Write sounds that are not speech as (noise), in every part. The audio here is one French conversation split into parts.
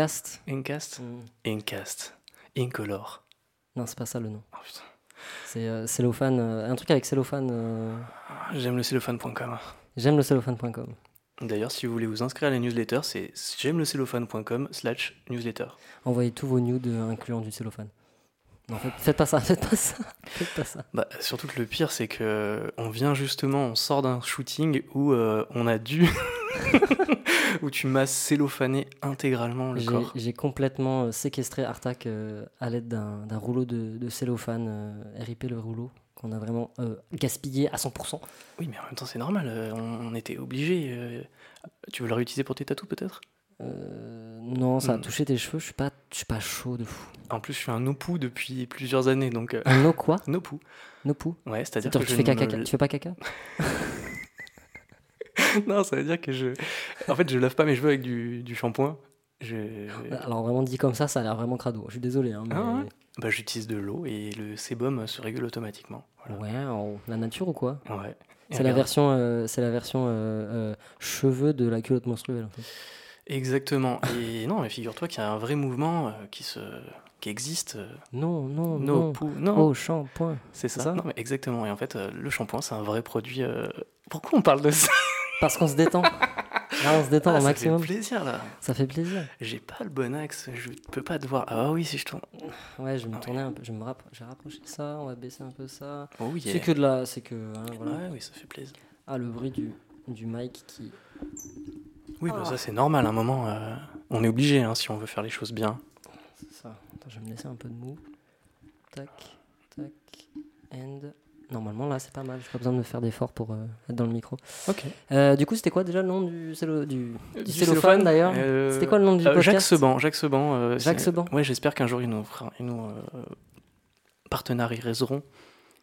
Cast. Incast Mm. Incast. Incolore. Non, c'est pas ça le nom. Oh, putain. C'est euh, cellophane. euh, un truc avec cellophane. euh, J'aime le cellophane.com. J'aime le cellophane.com. D'ailleurs, si vous voulez vous inscrire à la newsletter, c'est j'aime le cellophane.com slash newsletter. Envoyez tous vos nudes incluant du cellophane. Non, faites, faites pas ça, faites pas ça. (laughs) Faites pas ça. Bah, surtout que le pire, c'est que on vient justement, on sort d'un shooting où on a dû. (laughs) (laughs) où tu m'as cellophané intégralement le corps. j'ai complètement euh, séquestré Artak euh, à l'aide d'un rouleau de, de cellophane, euh, RIP le rouleau, qu'on a vraiment euh, gaspillé à 100%. Oui, mais en même temps, c'est normal. euh, on, on était obligé. euh. Tu veux le réutiliser pour tes tatous, peut-être? Non, ça a Hmm. touché tes cheveux, je suis pas, je suis pas chaud de fou. En plus, je suis un opou depuis plusieurs années, donc. Un no quoi? (laughs) Nopou. No pou Ouais, c'est-à-dire que tu fais, caca, tu fais pas caca? (laughs) (laughs) non, ça veut dire que je. En fait, je lave pas mes cheveux avec du, du shampoing. Je... Alors vraiment dit comme ça, ça a l'air vraiment crado. Je suis désolé. Hein, mais... Ah ouais Bah, j'utilise de l'eau et le sébum se régule automatiquement. Voilà. Ouais, la nature ou quoi? Ouais. C'est la version, euh, c'est la version euh, euh, cheveux de la culotte menstruelle. En fait. Exactement. Et non, mais figure-toi qu'il y a un vrai mouvement qui se qui existe. Non, non, no non. pou- non, Oh, shampoing. c'est ça. ça? Non, mais exactement. Et en fait, le shampoing, c'est un vrai produit. Pourquoi on parle de ça? Parce qu'on se détend. Là, on se détend Ah, au ça maximum. fait plaisir là. Ça fait plaisir. J'ai pas le bon axe. Je peux pas te voir. Ah oui, si je tourne. Ouais, je vais me Ah tourner un peu. Je vais me je vais rapprocher de ça. On va baisser un peu ça. Oh oui. C'est que de la. C'est que. hein, voilà. Ouais, oui, ça fait plaisir. Ah, le bruit du, du mic qui. Oui, bah, Ah. ça c'est normal. À un moment, euh, on est obligé hein, si on veut faire les choses bien. C'est ça. Attends, je vais me laisser un peu de mou. Tac, tac, and. Normalement, là, c'est pas mal. J'ai pas besoin de me faire d'efforts pour euh, être dans le micro. Ok. Euh, du coup, c'était quoi déjà le nom du, cello, du, du Du cellophane cellophane, d'ailleurs euh, C'était quoi le nom du Euh, podcast Jacques Seban. Jacques Seban. euh, Jacques Seban. Ouais, j'espère qu'un jour ils nous, ils nous euh, partenariseront.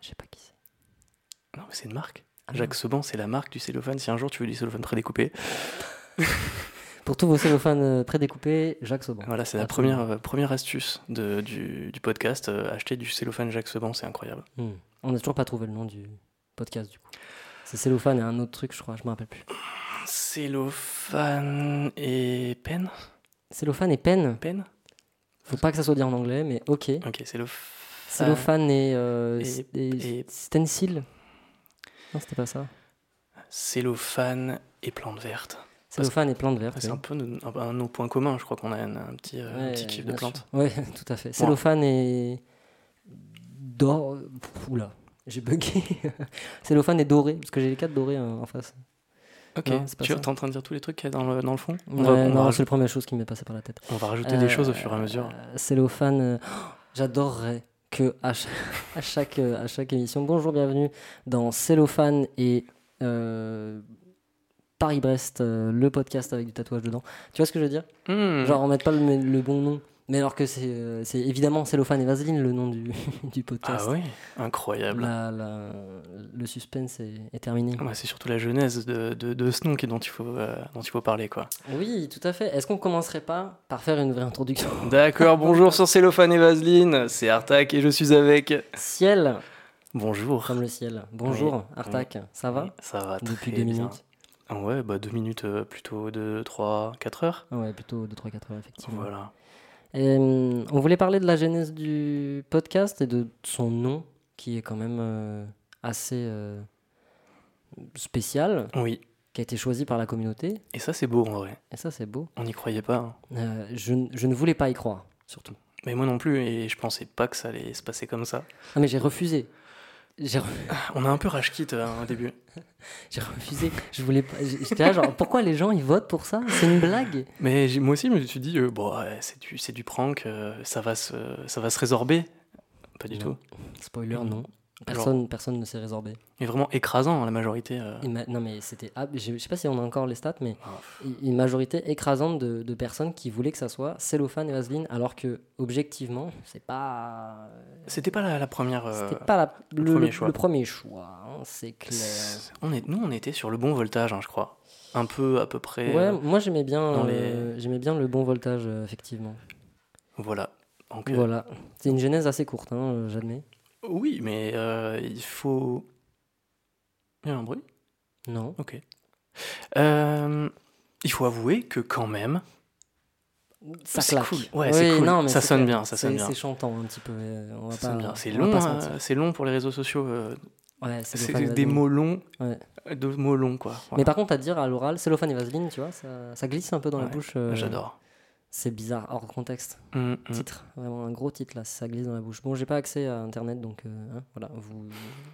Je sais pas qui c'est. Non, mais c'est une marque. Ah, Jacques Seban, c'est la marque du cellophane. Si un jour tu veux du cellophane prédécoupé, (laughs) Pour tous vos cellophanes euh, prédécoupés, Jacques Sauban. voilà, c'est la Absolument. première, euh, première astuce de, du, du podcast. euh, acheter du cellophane Jacques Seban, c'est incroyable. Hmm. On n'a toujours pas trouvé le nom du podcast du coup. C'est cellophane et un autre truc, je crois, je me rappelle plus. Cellophane et peine Cellophane et peine. Peine Faut pas que ça soit dit en anglais, mais ok. Ok, cellophane. Cellophane et, euh, et- et, et- stencil. Non, c'était pas ça. Cellophane et plante verte. Cellophane et plante verte. C'est oui. un peu un, un nos points communs. Je crois qu'on a un, un petit, euh, Ouais, petit kiff de plantes. Ouais, (laughs) tout à fait. Cellophane et. D'or. Oula, j'ai bugué. Cellophane et doré, parce que j'ai les quatre dorés hein, en face. Ok, Non, c'est pas tu es en train de dire tous les trucs qu'il y a dans le, dans le fond on, Ouais, va, non, c'est la première chose qui m'est passée par la tête. on va rajouter des choses au fur et à mesure. Euh, Cellophane, (gasps) euh, j'adorerais que à chaque, (laughs) à, chaque, euh, à chaque émission, bonjour, bienvenue dans Cellophane et euh, Paris-Brest, euh, le podcast avec du tatouage dedans. Tu vois ce que je veux dire? Hmm. Genre, on met pas le, le bon nom. Mais alors que c'est euh, c'est évidemment Cellophane et Vaseline le nom du, (laughs) du podcast. Ah oui, incroyable. La- la- le suspense est, est terminé. C'est surtout la genèse de, de, de ce nom qui- dont il faut, euh, dont il faut parler. quoi. Oui, tout à fait. Est-ce qu'on commencerait pas par faire une vraie introduction? (laughs) D'accord, bonjour sur Cellophane et Vaseline, c'est Artak et je suis avec. Ciel, Bonjour. comme le ciel. Bonjour, Oui, Artak. Ça va? Ça va Depuis très deux bien. minutes Ah Ouais, bah deux minutes, euh, plutôt deux, trois, quatre heures. Ouais, plutôt 2, 3, 4 heures, effectivement. Voilà. Et, hum, on voulait parler de la genèse du podcast et de son nom, qui est quand même euh, assez euh, spécial, Oui, qui a été choisi par la communauté. et ça c'est beau en vrai. Et ça, c'est beau. On n'y croyait pas. hein. Euh, je, je ne voulais pas y croire, surtout. Mais moi non plus, et je pensais pas que ça allait se passer comme ça. Ah, mais j'ai refusé. Re- (laughs) On a un peu rage kit euh, au début. j'ai refusé. Je voulais pas. J'étais là, genre, pourquoi les gens ils votent pour ça? C'est une blague Mais moi aussi, je me suis dit, euh, bon, ouais, c'est du, c'est du prank, euh, ça, va se, ça va se résorber. Pas du Non. tout. Spoiler, non. Personne, personne ne s'est résorbé. Mais vraiment écrasant, la majorité. euh. Et ma- Non, mais c'était. ah, je sais pas si on a encore les stats, mais Ah, une majorité écrasante de, de personnes qui voulaient que ça soit cellophane et vaseline, alors que, objectivement, c'est pas. C'était pas la, la première. euh, C'était pas la- le le, premier le- choix. le premier choix, hein, c'est clair. on est, nous, on était sur le bon voltage, hein, je crois. Un peu à peu près. Ouais, euh, moi j'aimais bien, euh, j'aimais bien le bon voltage, euh, effectivement. voilà. Donc, euh, Voilà. C'est une genèse assez courte, hein, euh, j'admets. Oui, mais euh, il faut. Il y a un bruit? Non. Ok. Euh, il faut avouer que quand même, Ça C'est claque. cool. Ouais, c'est cool. non, mais Ça sonne clair. bien, ça sonne bien. C'est chantant un petit peu. On va Ça pas, sonne bien. C'est long, c'est long pour les réseaux sociaux. euh, Ouais, c'est des vaseline. mots longs, Ouais. de mots longs quoi. Mais par contre, à dire à l'oral, cellophane et vaseline, tu vois, ça, ça glisse un peu dans la bouche. J'adore. C'est bizarre, hors contexte. Mm, mm. Titre, vraiment un gros titre là, ça glisse dans la bouche. Bon, j'ai pas accès à internet donc euh, hein, voilà, vous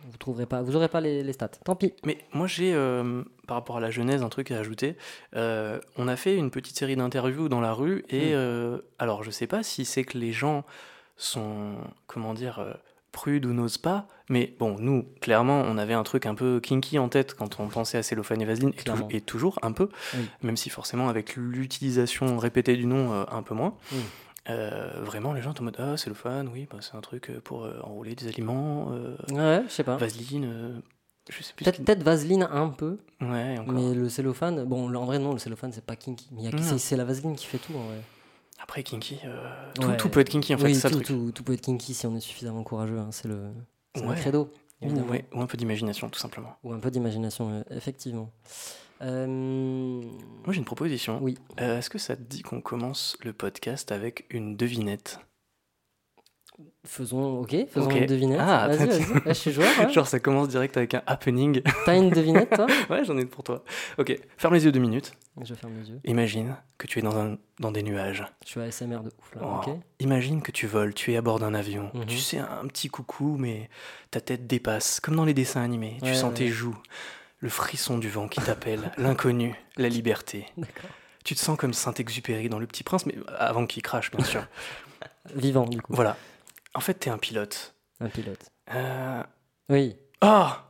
vous trouverez pas, vous aurez pas les, les stats. Tant pis. Mais moi j'ai, euh, par rapport à la genèse, un truc à ajouter. Euh, on a fait une petite série d'interviews dans la rue et Mm. alors je sais pas si c'est que les gens sont, comment dire, prudes ou n'osent pas, mais bon, nous, clairement, on avait un truc un peu kinky en tête quand on pensait à cellophane et vaseline, et, tou- Clairement. et toujours un peu, Oui. même si forcément avec l'utilisation répétée du nom, euh, un peu moins. Euh, vraiment, les gens sont en mode Ah, cellophane, oui, bah, c'est un truc euh, pour euh, enrouler des aliments, Ouais, je sais pas. vaseline, je sais plus. Peut-être vaseline un peu, Ouais, encore. mais le cellophane, bon, en vrai non, le cellophane c'est pas kinky, mais c'est la vaseline qui fait tout en vrai. Après, kinky, euh, tout, Ouais. tout peut être kinky en fait, oui, ça tout, truc. tout, tout peut être kinky si on est suffisamment courageux, hein, c'est le, Ouais. le credo, Ou, évidemment. ouais, ou un peu d'imagination, tout simplement. Ou un peu d'imagination, euh, effectivement. Euh, Moi, j'ai une proposition. Oui. Euh, Est-ce que ça te dit qu'on commence le podcast avec une devinette? Faisons, ok, faisons une devinette. Ah, vas-y, je suis joueur. ouais. (laughs) Genre, ça commence direct avec un happening. T'as une devinette, toi (laughs) ouais, j'en ai une pour toi. Ok, ferme les yeux deux minutes. Je ferme les yeux. Imagine que tu es dans, un, dans des nuages. Je suis ASMR de ouf là. Oh. Ok. Imagine que tu voles, tu es à bord d'un avion. Mhm. Tu sais, un petit coucou, mais ta tête dépasse, comme dans les dessins animés. tu sens ouais, tes joues, le frisson du vent qui t'appelle, (laughs) l'inconnu, la liberté. D'accord. Tu te sens comme Saint-Exupéry dans Le Petit Prince, mais avant qu'il crache, bien sûr. Vivant, du coup. voilà. En fait, t'es un pilote. Un pilote. Euh... Oui, Ah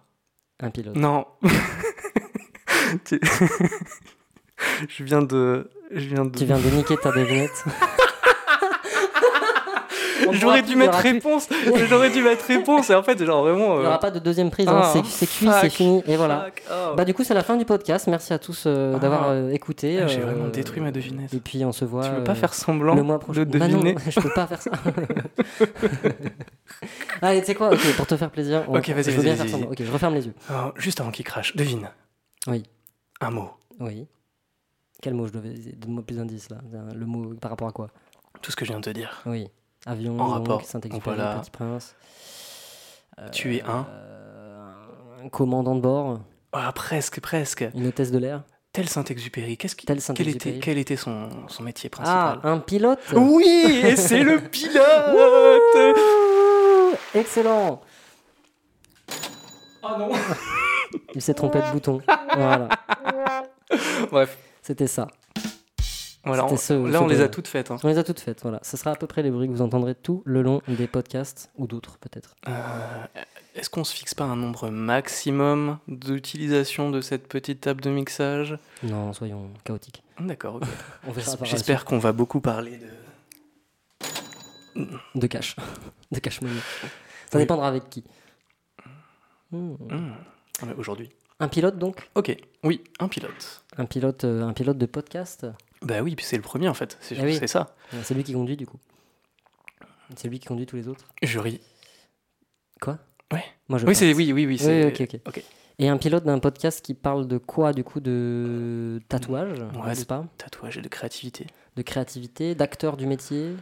un pilote. Non (laughs) Tu- (laughs) Je viens de. Je viens de. Tu viens de niquer ta devinette. (laughs) J'aurais dû mettre réponse. (laughs) J'aurais dû mettre réponse. Et en fait, genre vraiment. Il n'y euh, aura pas de deuxième prise. hein. Ah, c'est c'est cuit, c'est fini. Et voilà. fuck, oh. Bah du coup c'est la fin du podcast. Merci à tous euh, Ah. d'avoir euh, écouté. Ah, j'ai euh, vraiment détruit ma devinette. Et puis on se voit. tu veux pas faire semblant le mois prochain. de Bah non, deviner (laughs) je peux pas faire ça. (laughs) Allez, tu sais quoi? Ok, pour te faire plaisir. on- Ok, vas-y, vas-y, bien vas-y, faire semblant. vas-y. Ok, je referme les yeux. Juste avant qu'il crache, devine. Oui. Un mot. Oui. Quel mot je devais Donne-moi plus d'indices là. Le mot par rapport à quoi? Tout ce que je viens de te dire. Oui. Avion, En donc, rapport. Saint-Exupéry, Voilà. Petit Prince. Tu es un Euh, un commandant de bord, Ah, presque, presque. une hôtesse de l'air. Tel Saint-Exupéry. Qu'est-ce qui... Tel quel, Saint-Exupéry. était, quel était son, son métier Ah, principal? un pilote Oui, et c'est le (laughs) pilote Excellent Ah non (laughs) Il s'est trompé de bouton. Voilà, (laughs) Bref, c'était ça. Voilà, on- ce- là ce on les a toutes faites. hein. On les a toutes faites, voilà. Ce sera à peu près les bruits que vous entendrez tout le long des podcasts, ou d'autres peut-être. Euh, Est-ce qu'on se fixe pas un nombre maximum d'utilisation de cette petite table de mixage? Non, soyons chaotiques. D'accord, ok. (laughs) J'espère qu'on va beaucoup parler de... De cash. (laughs) De cash money. Ça Oui. dépendra avec qui. Hmm. Hmm. Ah, Aujourd'hui. Un pilote donc? Ok, oui, un pilote. un pilote, euh, un pilote de podcast? Bah oui, puis c'est le premier en fait, c'est oui. c'est ça. Euh, C'est lui qui conduit du coup. C'est lui qui conduit tous les autres. Jury. Quoi? Ouais. Moi je Oui, c'est oui, oui, oui. Oui. Et un pilote d'un podcast qui parle de quoi du coup De tatouage, Ouais, pas? Tatouage et de créativité. De créativité, d'acteur du métier,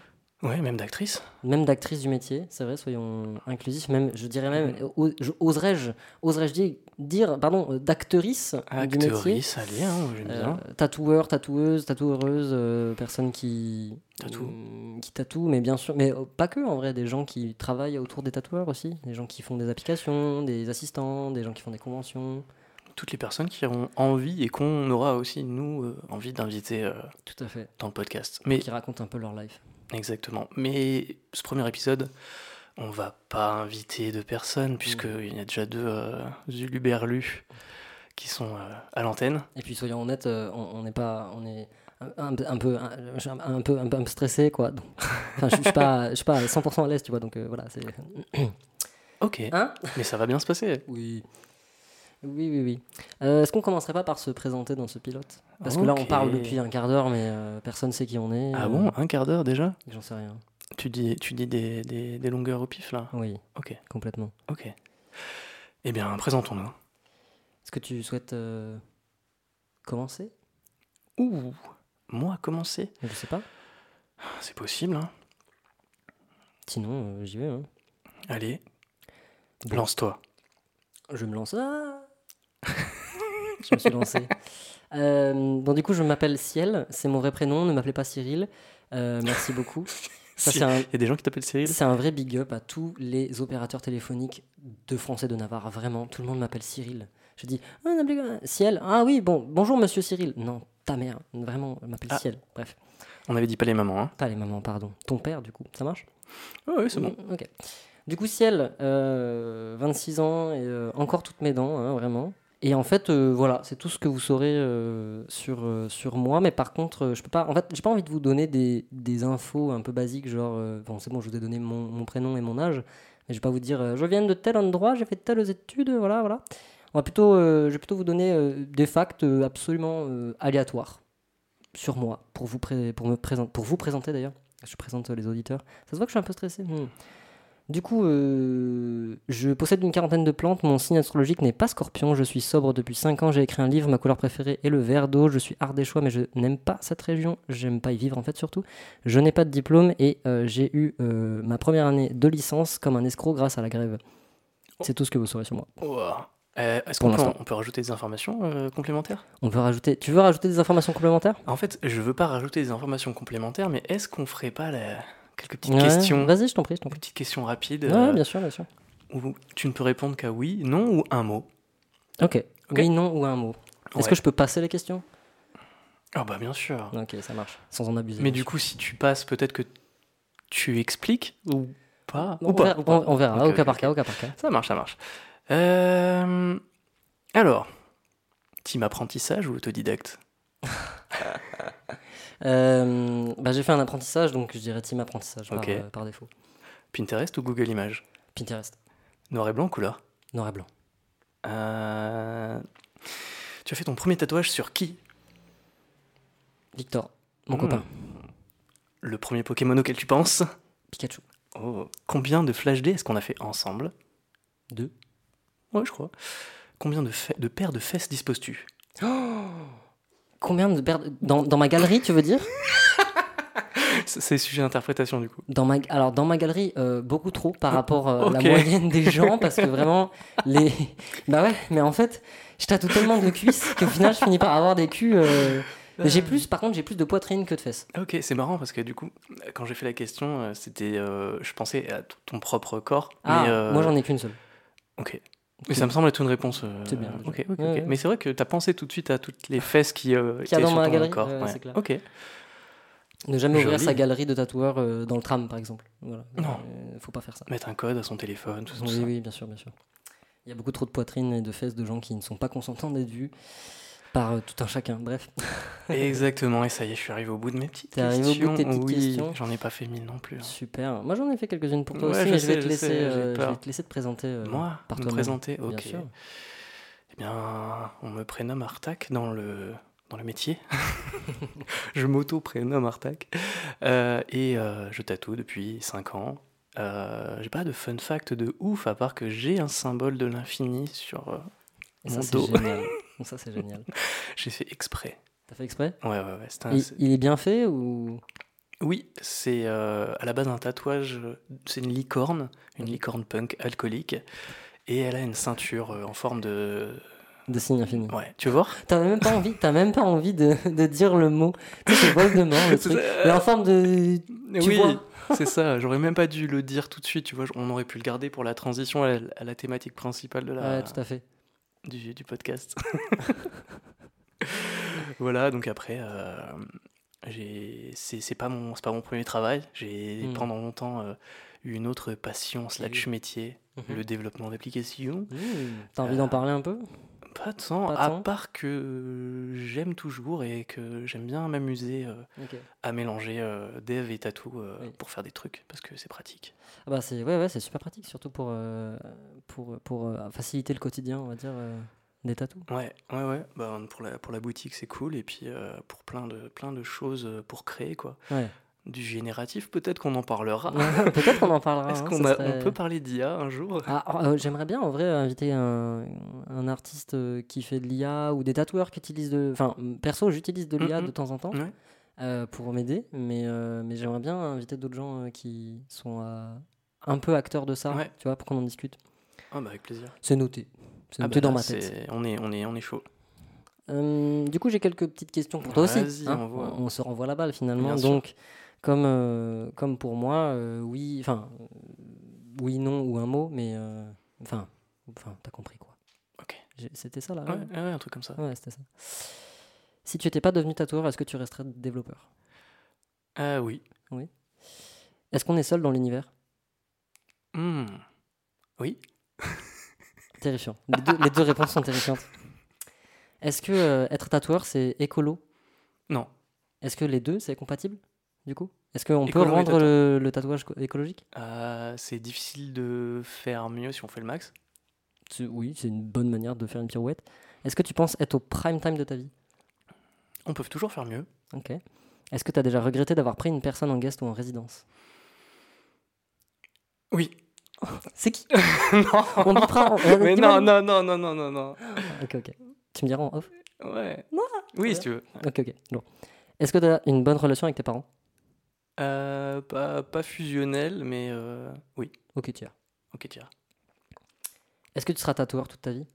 Ouais, même d'actrice. même d'actrice du métier, c'est vrai, soyons inclusifs, même, je dirais même, oserais-je, oserais-je dire, pardon, euh, d'actrice du métier? Actrice, allez, hein, j'aime Euh, bien. tatoueur, tatoueuse, tatoueuse, euh, personne qui Tatoue. mm, qui tatoue, mais bien sûr, mais euh, pas que en vrai, des gens qui travaillent autour des tatoueurs aussi, des gens qui font des applications, des assistants, des gens qui font des conventions, Toutes les personnes qui ont envie et qu'on aura aussi, nous, euh, envie d'inviter euh, tout à fait, dans le podcast. Mais qui racontent un peu leur life. Exactement. Mais ce premier épisode, on va pas inviter de personnes, puisqu'il y a déjà deux euh, qui sont euh, à l'antenne. Et puis soyons honnêtes, euh, on n'est pas, on est un, peu, un, peu, un peu, stressé quoi. Donc, enfin, je, suis pas, je suis pas à 100% à l'aise, tu vois. Donc euh, voilà, c'est. Ok, Hein? Mais ça va bien se passer. Oui. Oui, oui, oui. Euh, Est-ce qu'on commencerait pas par se présenter dans ce pilote? Parce que là, on Ok. parle depuis un quart d'heure, mais euh, personne sait qui on est. Ah euh, bon? Un quart d'heure déjà? J'en sais rien. Tu dis, tu dis des, des- des longueurs au pif là? Oui, Ok, complètement. ok. Eh bien, présentons-nous. Est-ce que tu souhaites euh, commencer? Ouh, moi commencer? Je sais pas. C'est possible, hein. Sinon, euh, j'y vais. hein. Allez, Bon. lance-toi. Je me lance. Ah je me suis lancé. Euh, bon, du coup, je m'appelle Ciel. C'est mon vrai prénom. Ne m'appelez pas Cyril. Euh, merci beaucoup. (laughs) Ça, Si- un, Il y a des gens qui t'appellent Cyril c'est un vrai big up à tous les opérateurs téléphoniques de Français de Navarre. Vraiment, tout le monde m'appelle Cyril. Je dis ah, Ciel. Ah oui, bon, bonjour monsieur Cyril. Non, ta mère. Vraiment, elle m'appelle Ah. Ciel. Bref, On avait dit pas les mamans, hein. pas les mamans, pardon. Ton père, du coup, ça marche? Ah oui, c'est bon. Mm, Ok. Du coup, Ciel, euh, 26 ans et euh, encore toutes mes dents, hein, vraiment. Et en fait, euh, voilà, c'est tout ce que vous saurez euh, sur, euh, sur moi. Mais par contre, je peux pas. En fait, j'ai pas envie de vous donner des, des infos un peu basiques, genre, bon, c'est bon, je vous ai donné mon, mon prénom et mon âge, mais je vais pas vous dire, je viens de tel endroit, j'ai fait telles études, voilà, voilà. On va plutôt, je vais plutôt vous donner des facts absolument aléatoires sur moi pour vous, pré- pour me présenter, pour vous présenter d'ailleurs. Je présente les auditeurs. Ça se voit que je suis un peu stressé. Hmm. Du coup, euh, je possède une quarantaine de plantes. Mon signe astrologique n'est pas scorpion. Je suis sobre depuis 5 ans. J'ai écrit un livre. Ma couleur préférée est le vert d'eau. Je suis ardéchois, mais je n'aime pas cette région. J'aime pas y vivre en fait, surtout. Je n'ai pas de diplôme et euh, j'ai eu euh, ma première année de licence comme un escroc grâce à la grève. C'est tout ce que vous saurez sur moi. Euh, Est-ce qu'on peut, l'instant. on peut rajouter des informations euh, complémentaires? On peut rajouter. Tu veux rajouter des informations complémentaires? En fait, je veux pas rajouter des informations complémentaires, mais est-ce qu'on ferait pas la- quelques petites Ouais, questions Vas-y, je t'en prie, je t'en prie. Petites questions rapides Ouais, euh, bien sûr, bien sûr. où tu ne peux répondre qu'à oui, non ou un mot. Ok. Oui, non ou un mot. Est-ce que je peux passer les questions Ah bah bien sûr. Ok, ça marche. Sans en abuser. Mais du coup, si tu passes, peut-être que tu expliques ou pas. On, ou pas, verra, ou pas. on- on verra, au cas par cas, au cas par cas. Ça marche, ça marche. Euh, Alors, team apprentissage ou autodidacte? (laughs) bah, j'ai fait un apprentissage, donc je dirais team apprentissage par, euh, par défaut. Pinterest ou Google Images? Pinterest, Noir et blanc ou couleur? Noir et blanc. Euh, Tu as fait ton premier tatouage sur qui? Victor, mon Hmm. copain. Le premier Pokémon auquel tu penses? Pikachu. Oh. Combien de Flash Day est-ce qu'on a fait ensemble? Deux. Ouais, je crois. Combien de, de paires de fesses disposes-tu Combien de dans, dans ma galerie, tu veux dire (laughs) C'est sujet d'interprétation du coup. dans ma, Alors, dans ma galerie, euh, beaucoup trop par rapport euh, à la moyenne des gens, parce que vraiment, (laughs) les. Bah ouais, mais en fait, je tatoue tellement de cuisses qu'au final, je finis par avoir des culs. euh, J'ai plus, par contre, j'ai plus de poitrine que de fesses. Ok, c'est marrant parce que du coup, quand j'ai fait la question, c'était, je pensais à ton propre corps. Ah, mais, moi j'en ai qu'une seule. Ok. Mais ça me semble être une réponse. euh, C'est bien, Ok, déjà. ok, Ouais, ok. ouais. Mais c'est vrai que tu as pensé tout de suite à toutes les fesses qui, euh, Qu'il y a étaient dans sur ma ton galerie, corps. ouais, clair. Ok. Ne jamais ouvrir Joli. sa galerie de tatoueurs euh, dans le tram, par exemple. Voilà. Non. Euh, faut pas faire ça. Mettre un code à son téléphone, tout ça. tout Oui, ça. oui, bien sûr, bien sûr. Il y a beaucoup trop de poitrines et de fesses de gens qui ne sont pas consentants d'être vus par euh, tout un chacun. Bref. (laughs) Exactement, et ça y est, je suis arrivé au bout de mes petites T'es questions. arrivé au bout de tes petites oui, j'en ai pas fait mille non plus. hein. Super. Moi, j'en ai fait quelques-unes pour toi Ouais, aussi, je mais je vais, te laisser, sais, j'ai euh, je peur. vais te laisser te présenter. euh, Moi, par toi-même, présenter, bien ok. sûr. Eh bien, on me prénomme Artak dans le, dans le métier. (laughs) je m'auto-prénomme Artak. Euh, et je tatoue depuis 5 ans. J'ai pas de fun fact de ouf, à part que j'ai un symbole de l'infini sur mon dos. (laughs) ça, c'est génial. (laughs) J'ai fait exprès. T'as fait exprès? Ouais, ouais, ouais. un- il, est bien fait ou? Oui, c'est euh, à la base un tatouage, c'est une licorne, une licorne punk alcoolique. Et elle a une ceinture euh, en forme de. de signe infini Ouais, tu voir? T'as même pas envie, t'as même pas envie de, de dire le mot. Tu sais, c'est Voldemort, le (laughs) C'est truc. Mais en forme de. Tu oui, vois c'est ça. J'aurais même pas dû le dire tout de suite. Tu vois, on aurait pu le garder pour la transition à la, à la thématique principale de la, Ouais, tout à fait. Du, du podcast. (laughs) (laughs) voilà. Donc après, euh, j'ai, c'est, c'est pas mon, c'est pas mon premier travail. J'ai Hmm. pendant longtemps euh, eu une autre passion slash métier, Mhm. le développement d'applications. Mmh. T'as envie d'en parler un peu? Pas tant, Pas à part que j'aime toujours et que j'aime bien m'amuser euh, Ok. à mélanger euh, dev et tatou euh, Oui. pour faire des trucs parce que c'est pratique. Ah bah c'est ouais, ouais, c'est super pratique, surtout pour, euh, pour, pour euh, faciliter le quotidien, on va dire, euh, des tatous. Ouais, ouais, ouais. Bah, pour, la, pour la boutique, c'est cool. Et puis euh, pour plein de, plein de choses euh, pour créer, quoi. Ouais. Du génératif, peut-être qu'on en parlera. (laughs) Peut-être qu'on en parlera. Est-ce hein, qu'on serait- peut parler d'IA un jour? Ah, euh, J'aimerais bien en vrai inviter un, un artiste euh, qui fait de l'IA ou des tatoueurs qui utilisent de. Enfin, perso, j'utilise de l'IA de temps en temps. Ouais. euh, pour m'aider, mais, euh, mais j'aimerais bien inviter d'autres gens qui sont un peu acteurs de ça, Ouais. tu vois, pour qu'on en discute. Ah bah avec plaisir. C'est noté. C'est Ah noté bah dans là, ma tête. On est, on est, on est chaud. Du coup, j'ai quelques petites questions pour toi aussi. Hein. on, on se renvoie la balle finalement. Bien sûr. Comme, euh, comme pour moi, euh, oui, enfin, euh, oui, non ou un mot, mais enfin, enfin, t'as compris quoi. Ok. C'était ça là. Ouais, ouais, un truc comme ça. Ouais, c'était ça. Si tu n'étais pas devenu tatoueur, est-ce que tu resterais développeur? Ah oui. Est-ce qu'on est seul dans l'univers? Hmm. Oui. (laughs) Terrifiant. Les deux, les deux réponses sont terrifiantes. Est-ce que euh, être tatoueur, c'est écolo? Non. Est-ce que les deux, c'est compatible, du coup? Est-ce qu'on peut Écolo rendre le, le tatouage co- écologique? Euh, c'est difficile de faire mieux si on fait le max. Oui, c'est une bonne manière de faire une pirouette. Est-ce que tu penses être au prime time de ta vie? On peut toujours faire mieux. Ok. Est-ce que tu as déjà regretté d'avoir pris une personne en guest ou en résidence? Oui. (laughs) C'est qui? (laughs) Non. On Mais dis-moi. non, non, non, non, non, non, non. Ok, ok. Tu me diras en off? Ouais. Non. Oui, si tu veux. Ok, ok. Bon. Est-ce que tu as une bonne relation avec tes parents? Euh, pas, pas fusionnel, mais euh, oui. Ok, tiens. Ok, tiens. Est-ce que tu seras tatoueur toute ta vie?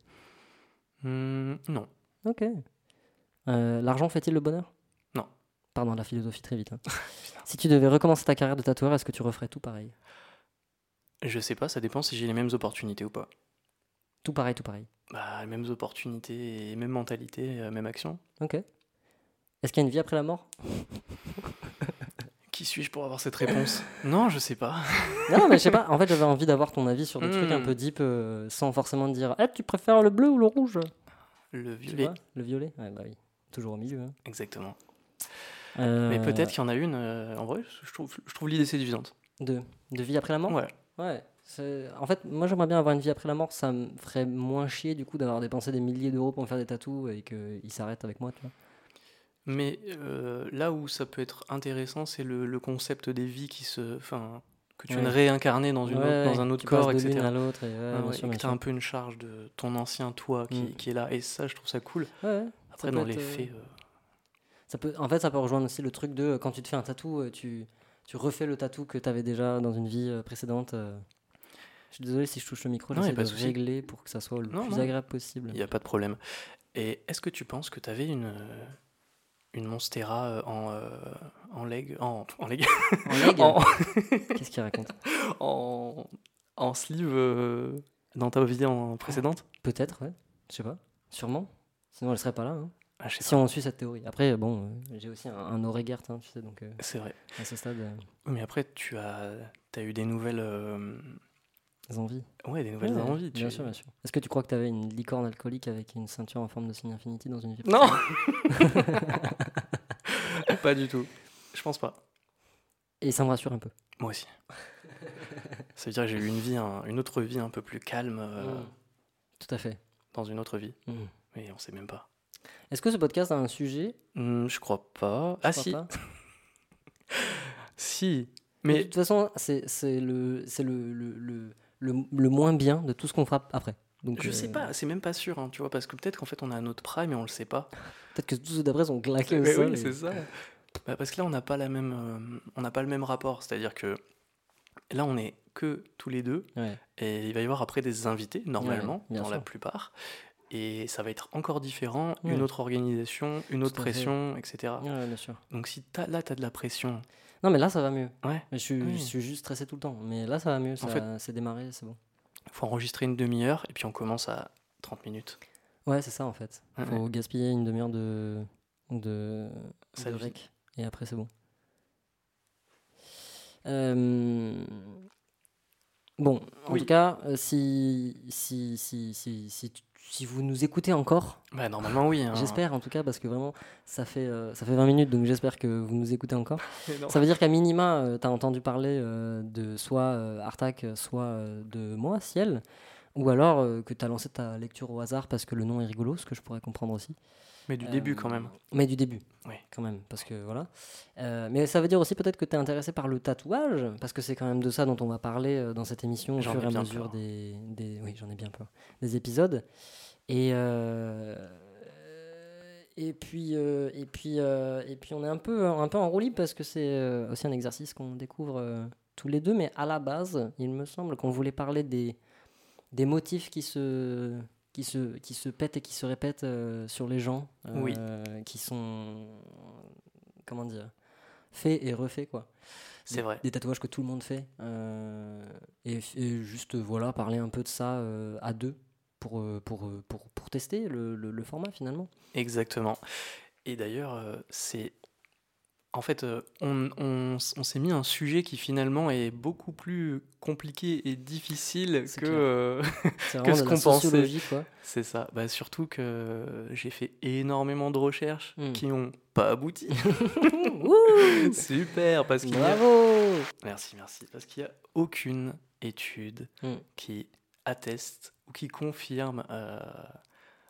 Hmm, non. Ok. Euh, L'argent fait-il le bonheur? Non. Pardon, la philosophie très vite. hein. (laughs) si tu devais recommencer ta carrière de tatoueur, est-ce que tu referais tout pareil? Je sais pas, ça dépend si j'ai les mêmes opportunités ou pas. Tout pareil, tout pareil. Bah, les mêmes opportunités et même mentalité, euh, même action. Ok. Est-ce qu'il y a une vie après la mort? (laughs) suis-je pour avoir cette réponse? Non, je sais pas. (laughs) Non, mais je sais pas. En fait, j'avais envie d'avoir ton avis sur des trucs un Hmm. peu deep euh, sans forcément te dire Eh, tu préfères le bleu ou le rouge? Le violet. Le violet Ouais, bah oui. Toujours au milieu. hein. Exactement. Euh, Mais peut-être qu'il y en a une. euh, en vrai, je trouve, je trouve l'idée séduisante. De, de vie après la mort? Ouais. Ouais. En fait, moi j'aimerais bien avoir une vie après la mort. Ça me ferait moins chier du coup d'avoir dépensé des milliers d'euros pour me faire des tatous et qu'ils s'arrêtent avec moi. Tu vois. Mais euh, là où ça peut être intéressant, c'est le, le concept des vies qui se. Enfin, que tu Ouais. viennes réincarner dans, une autre- dans un autre corps, de etc. à l'autre. Et, ouais, que tu as un peu une charge de ton ancien toi qui, Mm. qui est là. Et ça, je trouve ça cool. Après, dans les euh, faits. euh, Ça peut, en fait, ça peut rejoindre aussi le truc de quand tu te fais un tatou, tu, tu refais le tatou que tu avais déjà dans une vie précédente. Je suis désolé si je touche le micro, j'essaie de de souci. régler pour que ça soit le Non, plus non. agréable possible. Il n'y a pas de problème. Et est-ce que tu penses que tu avais une, une Monstera euh, en, euh, en leg En, en leg En leg (laughs) (laughs) Qu'est-ce qu'il raconte? En, en sleeve euh, dans ta vie en précédente? Peut-être, ouais. Je sais pas. Sûrement. Sinon, elle serait pas là. hein. ah, Si pas. on suit cette théorie. Après, bon, euh, j'ai aussi un, un hein, tu sais, donc C'est vrai. à ce stade, Mais après, tu as, as eu des nouvelles. Envies. Ouais, des nouvelles Ouais, envies. Bien tu- sûr, bien sûr. Est-ce que tu crois que tu avais une licorne alcoolique avec une ceinture en forme de signe infinity dans une vie Non (laughs) Pas du tout. Je pense pas. Et ça me rassure un peu. Moi aussi. Ça veut dire que j'ai eu une vie, un- une autre vie un peu plus calme euh, Mm. Tout à fait. dans une autre vie. Mm. Mais on sait même pas. Est-ce que ce podcast a un sujet? Hmm, je crois pas. Je ah crois si, pas. (laughs) si. De Mais toute façon, c'est c'est le, c'est le, le, le, le, le moins bien de tout ce qu'on fera après. Donc, je euh, sais pas, c'est même pas sûr, hein, tu vois, parce que peut-être qu'en fait on a un autre prime et on le sait pas. Peut-être que tous ceux d'après sont claqués au Mais sol. oui, c'est ça. Bah, parce que là on n'a pas la même, euh, on n'a pas le même rapport, c'est-à-dire que là on est que tous les deux Ouais. et il va y avoir après des invités normalement dans la plupart et ça va être encore différent, Ouais. une autre organisation, une autre fait. pression, etc. Bien sûr. Donc si t'as- là tu as de la pression, Non, mais là, ça va mieux. ouais, Mais je, suis, Oui. je suis juste stressé tout le temps. Mais là, ça va mieux. Ça, fait- c'est démarré, c'est bon. faut enregistrer une demi-heure et puis on commence à 30 minutes. Ouais, c'est ça en fait. Ouais, Faut gaspiller une demi-heure de, de, Sa de rec. Et après, c'est bon. Euh, Bon, en Oui. tout cas, euh, si, si, si, si, si, si vous nous écoutez encore, Bah normalement oui. hein. j'espère en tout cas, parce que vraiment, ça fait, euh, ça fait 20 minutes, donc j'espère que vous nous écoutez encore. (laughs) Ça veut dire qu'à minima, tu as entendu parler euh, de soit euh, Artak, soit euh, de moi, Ciel, ou alors euh, que tu as lancé ta lecture au hasard parce que le nom est rigolo, ce que je pourrais comprendre aussi. Mais du début quand Euh, même. Mais du début, Oui. quand même, parce que voilà. Euh, mais ça veut dire aussi peut-être que tu es intéressé par le tatouage, parce que c'est quand même de ça dont on va parler euh, dans cette émission au fur et à mesure des, des... Oui, j'en ai bien peur. Des épisodes. Et, euh, et puis, euh, et puis, euh, et puis, on est un peu, un peu en roue libre parce que c'est euh, aussi un exercice qu'on découvre euh, tous les deux. Mais à la base, il me semble qu'on voulait parler des, des motifs qui se, qui se, qui se pètent et qui se répètent euh, sur les gens, Oui. euh, qui sont, comment dire, faits et refaits quoi. C'est vrai. Des tatouages que tout le monde fait. euh, et, et juste, voilà, parler un peu de ça à deux pour, pour, pour, pour tester le, le- le format finalement. Exactement. Et d'ailleurs, c'est. En fait, euh, on, on s- on s'est mis un sujet qui finalement est beaucoup plus compliqué et difficile que. euh, (laughs) Que ce qu'on pensait. c'est ça. Bah, surtout que j'ai fait énormément de recherches Mm. qui n'ont pas abouti. (laughs) (laughs) Super, parce qu'il y a. Bravo Merci, merci. Parce qu'il n'y a aucune étude Mm. qui atteste ou qui confirme euh,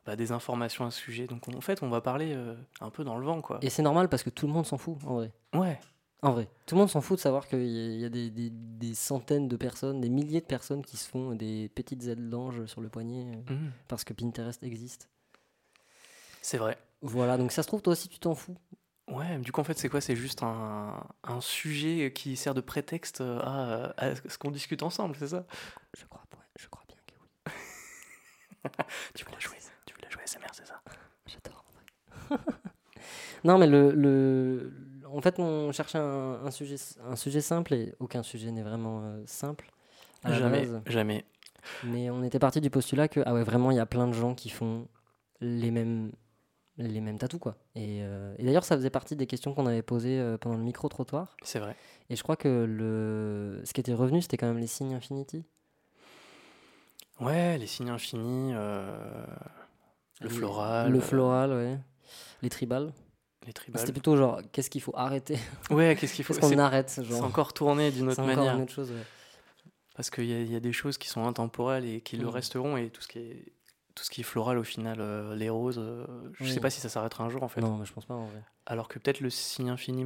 bah, des informations à ce sujet. Donc on- en fait, on va parler euh, un peu dans le vent, quoi. Et c'est normal parce que tout le monde s'en fout, en vrai. Ouais, En vrai. Tout le monde s'en fout de savoir qu'il y a, il y a des, des- des centaines de personnes, des milliers de personnes qui se font des petites ailes d'ange sur le poignet euh, Mm. parce que Pinterest existe. c'est vrai. Voilà, donc ça se trouve, toi aussi, tu t'en fous. Ouais, du coup, en fait, c'est quoi? C'est juste un, un sujet qui sert de prétexte à, à ce qu'on discute ensemble, c'est ça? Je crois, je crois bien que oui. (laughs) Tu la jouer Tu c'est ça? J'adore. en vrai. (laughs) non, mais le, le, en fait, on cherchait un, un sujet, un sujet simple et aucun sujet n'est vraiment euh, simple. à la Jamais, base. jamais. Mais on était parti du postulat que, ah ouais, vraiment, il y a plein de gens qui font les mêmes, les mêmes tatous, quoi. Et, euh, et d'ailleurs, ça faisait partie des questions qu'on avait posées euh, pendant le micro-trottoir. C'est vrai. Et je crois que le, ce qui était revenu, c'était quand même les signes Infinity. Ouais, les signes infinis, euh, le floral, Le euh, floral, ouais. Les tribales. les tribales. C'était plutôt genre, qu'est-ce qu'il faut arrêter? (laughs) Ouais, qu'est-ce qu'il faut? Qu'est-ce qu'on arrête c'est encore tourné d'une C'est autre encore manière. une autre chose, ouais. Parce qu'il y, y a des choses qui sont intemporelles et qui le Mm. resteront, et tout ce qui est, tout ce qui est floral, au final, euh, les roses, euh, je Oui. sais pas si ça s'arrêtera un jour, en fait. Non, mais je pense pas en vrai. Alors que peut-être le signe infini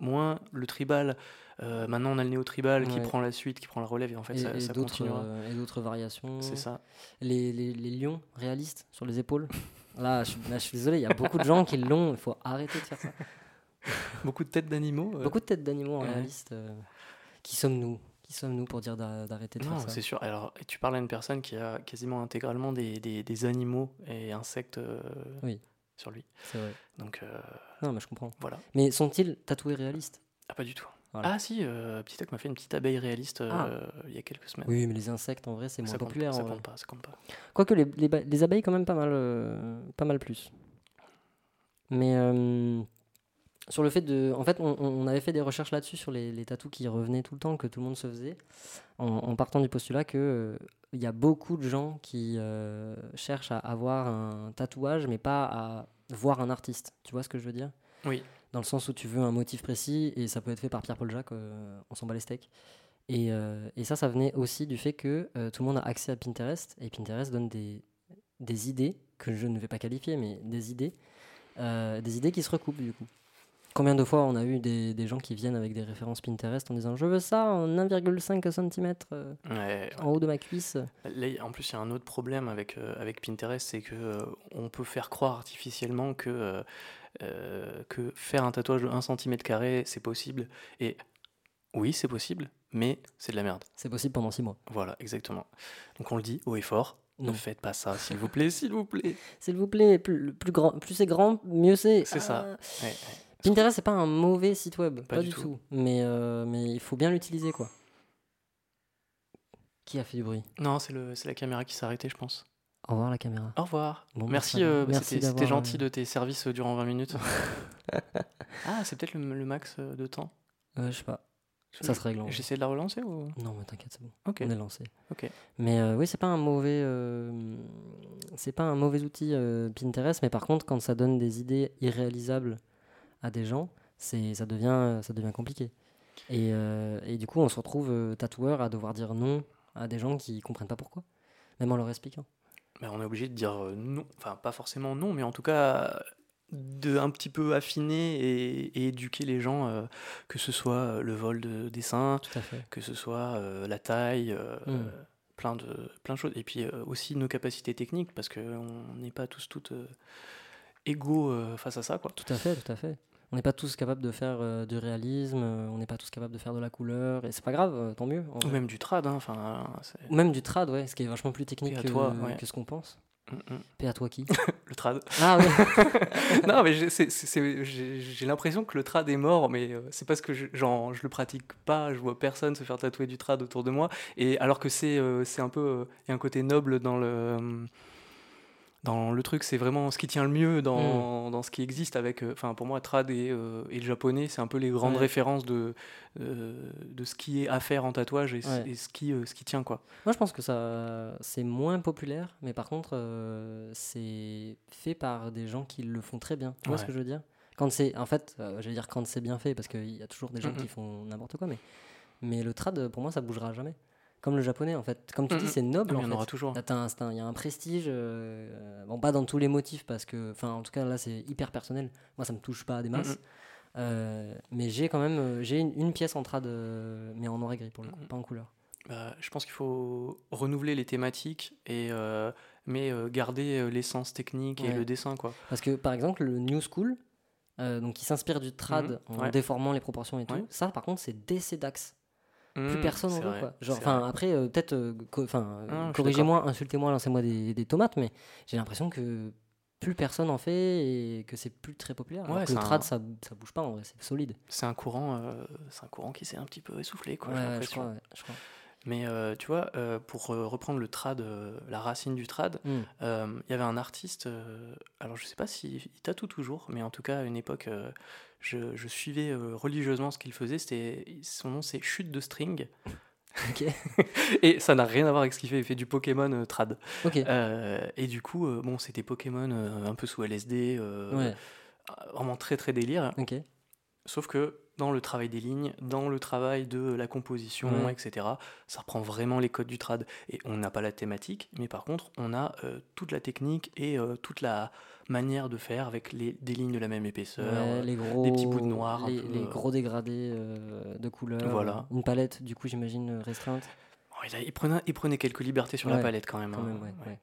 moins, le tribal, euh, maintenant on a le néo-tribal qui Ouais. prend la suite, qui prend la relève, et en fait et, ça, et ça d'autres, continuera. euh, et d'autres variations. C'est ça. Les, les, les lions réalistes sur les épaules. Là je, suis- là, je suis désolé, il y a beaucoup de gens qui l'ont. Il faut arrêter de faire ça. (laughs) Beaucoup de têtes d'animaux. euh, Beaucoup de têtes d'animaux en Ouais. réaliste. qui sommes-nous Qui sommes-nous pour dire d'a- d'arrêter de Non, faire ça c'est sûr. Alors, tu parles à une personne qui a quasiment intégralement des, des- des animaux et insectes Oui. Sur lui. C'est vrai. Donc euh, Non, mais je comprends. voilà. Mais sont-ils tatoués réalistes? Ah, pas du tout. Voilà. Ah si, euh, Petit m'a fait une petite abeille réaliste euh, Ah. il y a quelques semaines. Oui, mais les insectes, en vrai, c'est moins ça populaire. ça compte pas, ça compte pas. Quoique les, les, les abeilles, quand même, pas mal, euh, pas mal plus. Mais sur le fait de. En fait, on, on avait fait des recherches là-dessus, sur les, les tatous qui revenaient tout le temps, que tout le monde se faisait, en, en partant du postulat que euh, il y a beaucoup de gens qui euh, cherchent à avoir un tatouage, mais pas à voir un artiste. Tu vois ce que je veux dire? Oui. Dans le sens où tu veux un motif précis, et ça peut être fait par Pierre-Paul Jacques, euh, on s'en bat les steaks. Et, euh, et ça, ça venait aussi du fait que euh, tout le monde a accès à Pinterest, et Pinterest donne des, des idées, que je ne vais pas qualifier, mais des idées, euh, des idées qui se recoupent du coup. Combien de fois on a eu des, des gens qui viennent avec des références Pinterest en disant je veux ça en 1,5 cm Ouais, en haut de ma cuisse Là, en plus, il y a un autre problème avec, euh, avec Pinterest, c'est que euh, on peut faire croire artificiellement que, euh, euh, que faire un tatouage de 1 cm, c'est possible. Et oui, c'est possible, mais c'est de la merde. C'est possible pendant 6 mois. Voilà, exactement. Donc on le dit haut et fort, ne faites pas ça, s'il vous plaît, s'il vous plaît. (laughs) S'il vous plaît, plus, plus, grand, plus c'est grand, mieux c'est. C'est ça. Ah. Ouais, ouais. Pinterest, c'est pas un mauvais site web, pas, du du tout. tout. Mais, euh, mais il faut bien l'utiliser, quoi. Qui a fait du bruit Non, c'est la caméra qui s'est arrêtée, je pense. Au revoir la caméra. Au revoir. Bon, bah, merci, euh, Merci c'était gentil euh, de tes services durant 20 minutes. (laughs) ah, c'est peut-être le, le max de temps. Euh, je sais pas. Ça se règle. J'essaie de la relancer ou? Non, mais t'inquiète, c'est bon. On est lancé. Ok. Mais euh, oui, c'est pas un mauvais, euh, c'est pas un mauvais outil euh, Pinterest, mais par contre, quand ça donne des idées irréalisables à des gens, c'est ça devient ça devient compliqué. Et, euh, et du coup, on se retrouve euh, tatoueur à devoir dire non à des gens qui comprennent pas pourquoi, même en leur expliquant. Mais on est obligé de dire euh, non, enfin pas forcément non, mais en tout cas de un petit peu affiner et, et éduquer les gens, euh, que ce soit le vol de dessin, que ce soit euh, la taille, euh, Mm. plein de plein de choses, et puis aussi nos capacités techniques parce qu'on n'est pas tous toutes égaux face à ça, quoi. Tout à fait, tout à fait. On n'est pas tous capables de faire euh, du réalisme, euh, on n'est pas tous capables de faire de la couleur, et c'est pas grave, euh, tant mieux. Ou même du trad, hein, enfin, Ou même du trad, ouais, ce qui est vachement plus technique que, toi, ouais. que ce qu'on pense. Mm, mm. Paix à toi qui (laughs) le trad. Ah oui (laughs) non, mais j'ai- l'impression que le trad est mort, mais c'est parce que je, genre, je le pratique pas, je vois personne se faire tatouer du trad autour de moi, et alors que c'est c'est un peu, il y a un côté noble dans le dans le truc, c'est vraiment ce qui tient le mieux Mm. dans, dans ce qui existe avec, euh, enfin pour moi, trad et, euh, et le japonais, c'est un peu les grandes Ouais. références de, euh, de ce qui est à faire en tatouage et, ce- Ouais. et ce, qui, ce qui tient quoi. Moi, je pense que ça, c'est moins populaire, mais par contre, c'est fait par des gens qui le font très bien. Tu vois ce que je veux dire? Quand c'est, en fait, je vais dire quand c'est bien fait, parce qu'il y a toujours des gens Mhm. qui font n'importe quoi, mais, mais le trad, pour moi, ça bougera jamais. Comme le japonais, en fait. Comme tu dis, Mhm. c'est noble. Il en y en fait. aura toujours. Il y a un prestige, euh, bon, pas dans tous les motifs, parce que, enfin, en tout cas, là, c'est hyper personnel. Moi, ça me touche pas des masses. Mhm. Euh, mais j'ai quand même euh, j'ai une, une pièce en trad, mais en noir et gris pour le coup, pas en couleur. Bah, je pense qu'il faut renouveler les thématiques, et, euh, mais garder l'essence technique et le dessin. Quoi. Parce que par exemple, le New School, euh, donc qui s'inspire du trad en ouais. déformant les proportions et tout, Ouais. ça par contre, c'est DC Dax. Plus Mmh, personne en veut vrai, quoi. Genre, enfin, après, euh, peut-être, euh, enfin, euh, corrigez-moi, insultez-moi, lancez-moi des, des tomates, mais j'ai l'impression que plus personne en fait et que c'est plus très populaire. Ouais, le trad, un- ça, ça bouge pas en vrai, c'est solide. C'est un courant, euh, c'est un courant qui s'est un petit peu essoufflé, quoi. Ouais, j'ai ouais, je l'impression. crois, ouais, je crois. Mais euh, tu vois, euh, pour euh, reprendre le trad, euh, la racine du trad, Hmm. il y avait un artiste, alors je sais pas s'il il tatoue toujours, mais en tout cas à une époque, je, je suivais religieusement ce qu'il faisait. C'était son nom, c'est Chute de String, Ok. (laughs) et ça n'a rien à voir avec ce qu'il fait. Il fait du Pokémon euh, trad. Ok. Euh, et du coup, euh, bon, c'était Pokémon un peu sous LSD, ouais. vraiment très très délire. Ok. Sauf que dans le travail des lignes, dans le travail de la composition, etc., ça reprend vraiment les codes du trad. Et on n'a pas la thématique, mais par contre, on a euh, toute la technique et euh, toute la manière de faire avec les, des lignes de la même épaisseur. Ouais, euh, les gros, des petits bouts de noir les, peu, les gros dégradés euh, de couleurs. Voilà. Une palette, du coup, j'imagine restreinte. bon, il, a- il prenait, il prenait quelques libertés sur Ouais, la palette quand même. Quand hein. même, ouais.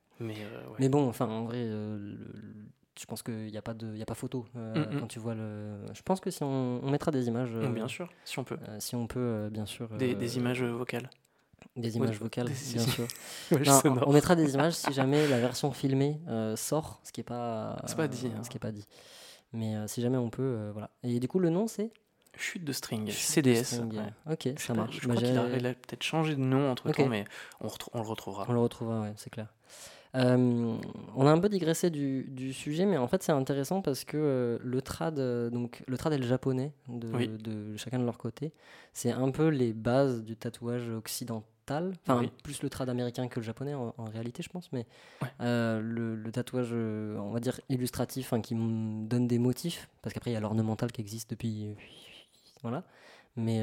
Mais, bon, enfin, en vrai, le- le- je pense qu'il n'y a, pas de- y a pas photo euh, Mm, mm. quand tu vois le. Je pense que si on, on mettra des images. euh, bien sûr, si on peut. euh, si on peut, euh, bien sûr. Des, des images vocales. Des Ouais, images vocales, des- bien sûr. (laughs) Non, on- mettra des images si jamais la version filmée sort, ce qui n'est pas, pas dit, hein. ce qui est pas dit. Mais si jamais on peut, voilà. Et du coup, le nom c'est? Chute de string, Chute de CDS. String. ouais. Ok, Je ça pas, marche. Je Bah, crois qu'il a, j'ai- il a peut-être changé de nom entre temps, Ok. mais on le retrouvera. On le retrouvera, ouais, c'est clair. Euh, on a un peu digressé du, du sujet, mais en fait c'est intéressant parce que euh, le trad, euh, donc le trad et le japonais, de, Oui. de chacun de leur côté, c'est un peu les bases du tatouage occidental. Enfin, Oui. plus le trad américain que le japonais en, en réalité, je pense, mais Ouais. le, le tatouage, on va dire illustratif, hein, qui donne des motifs, parce qu'après il y a l'ornemental qui existe depuis, voilà. Mais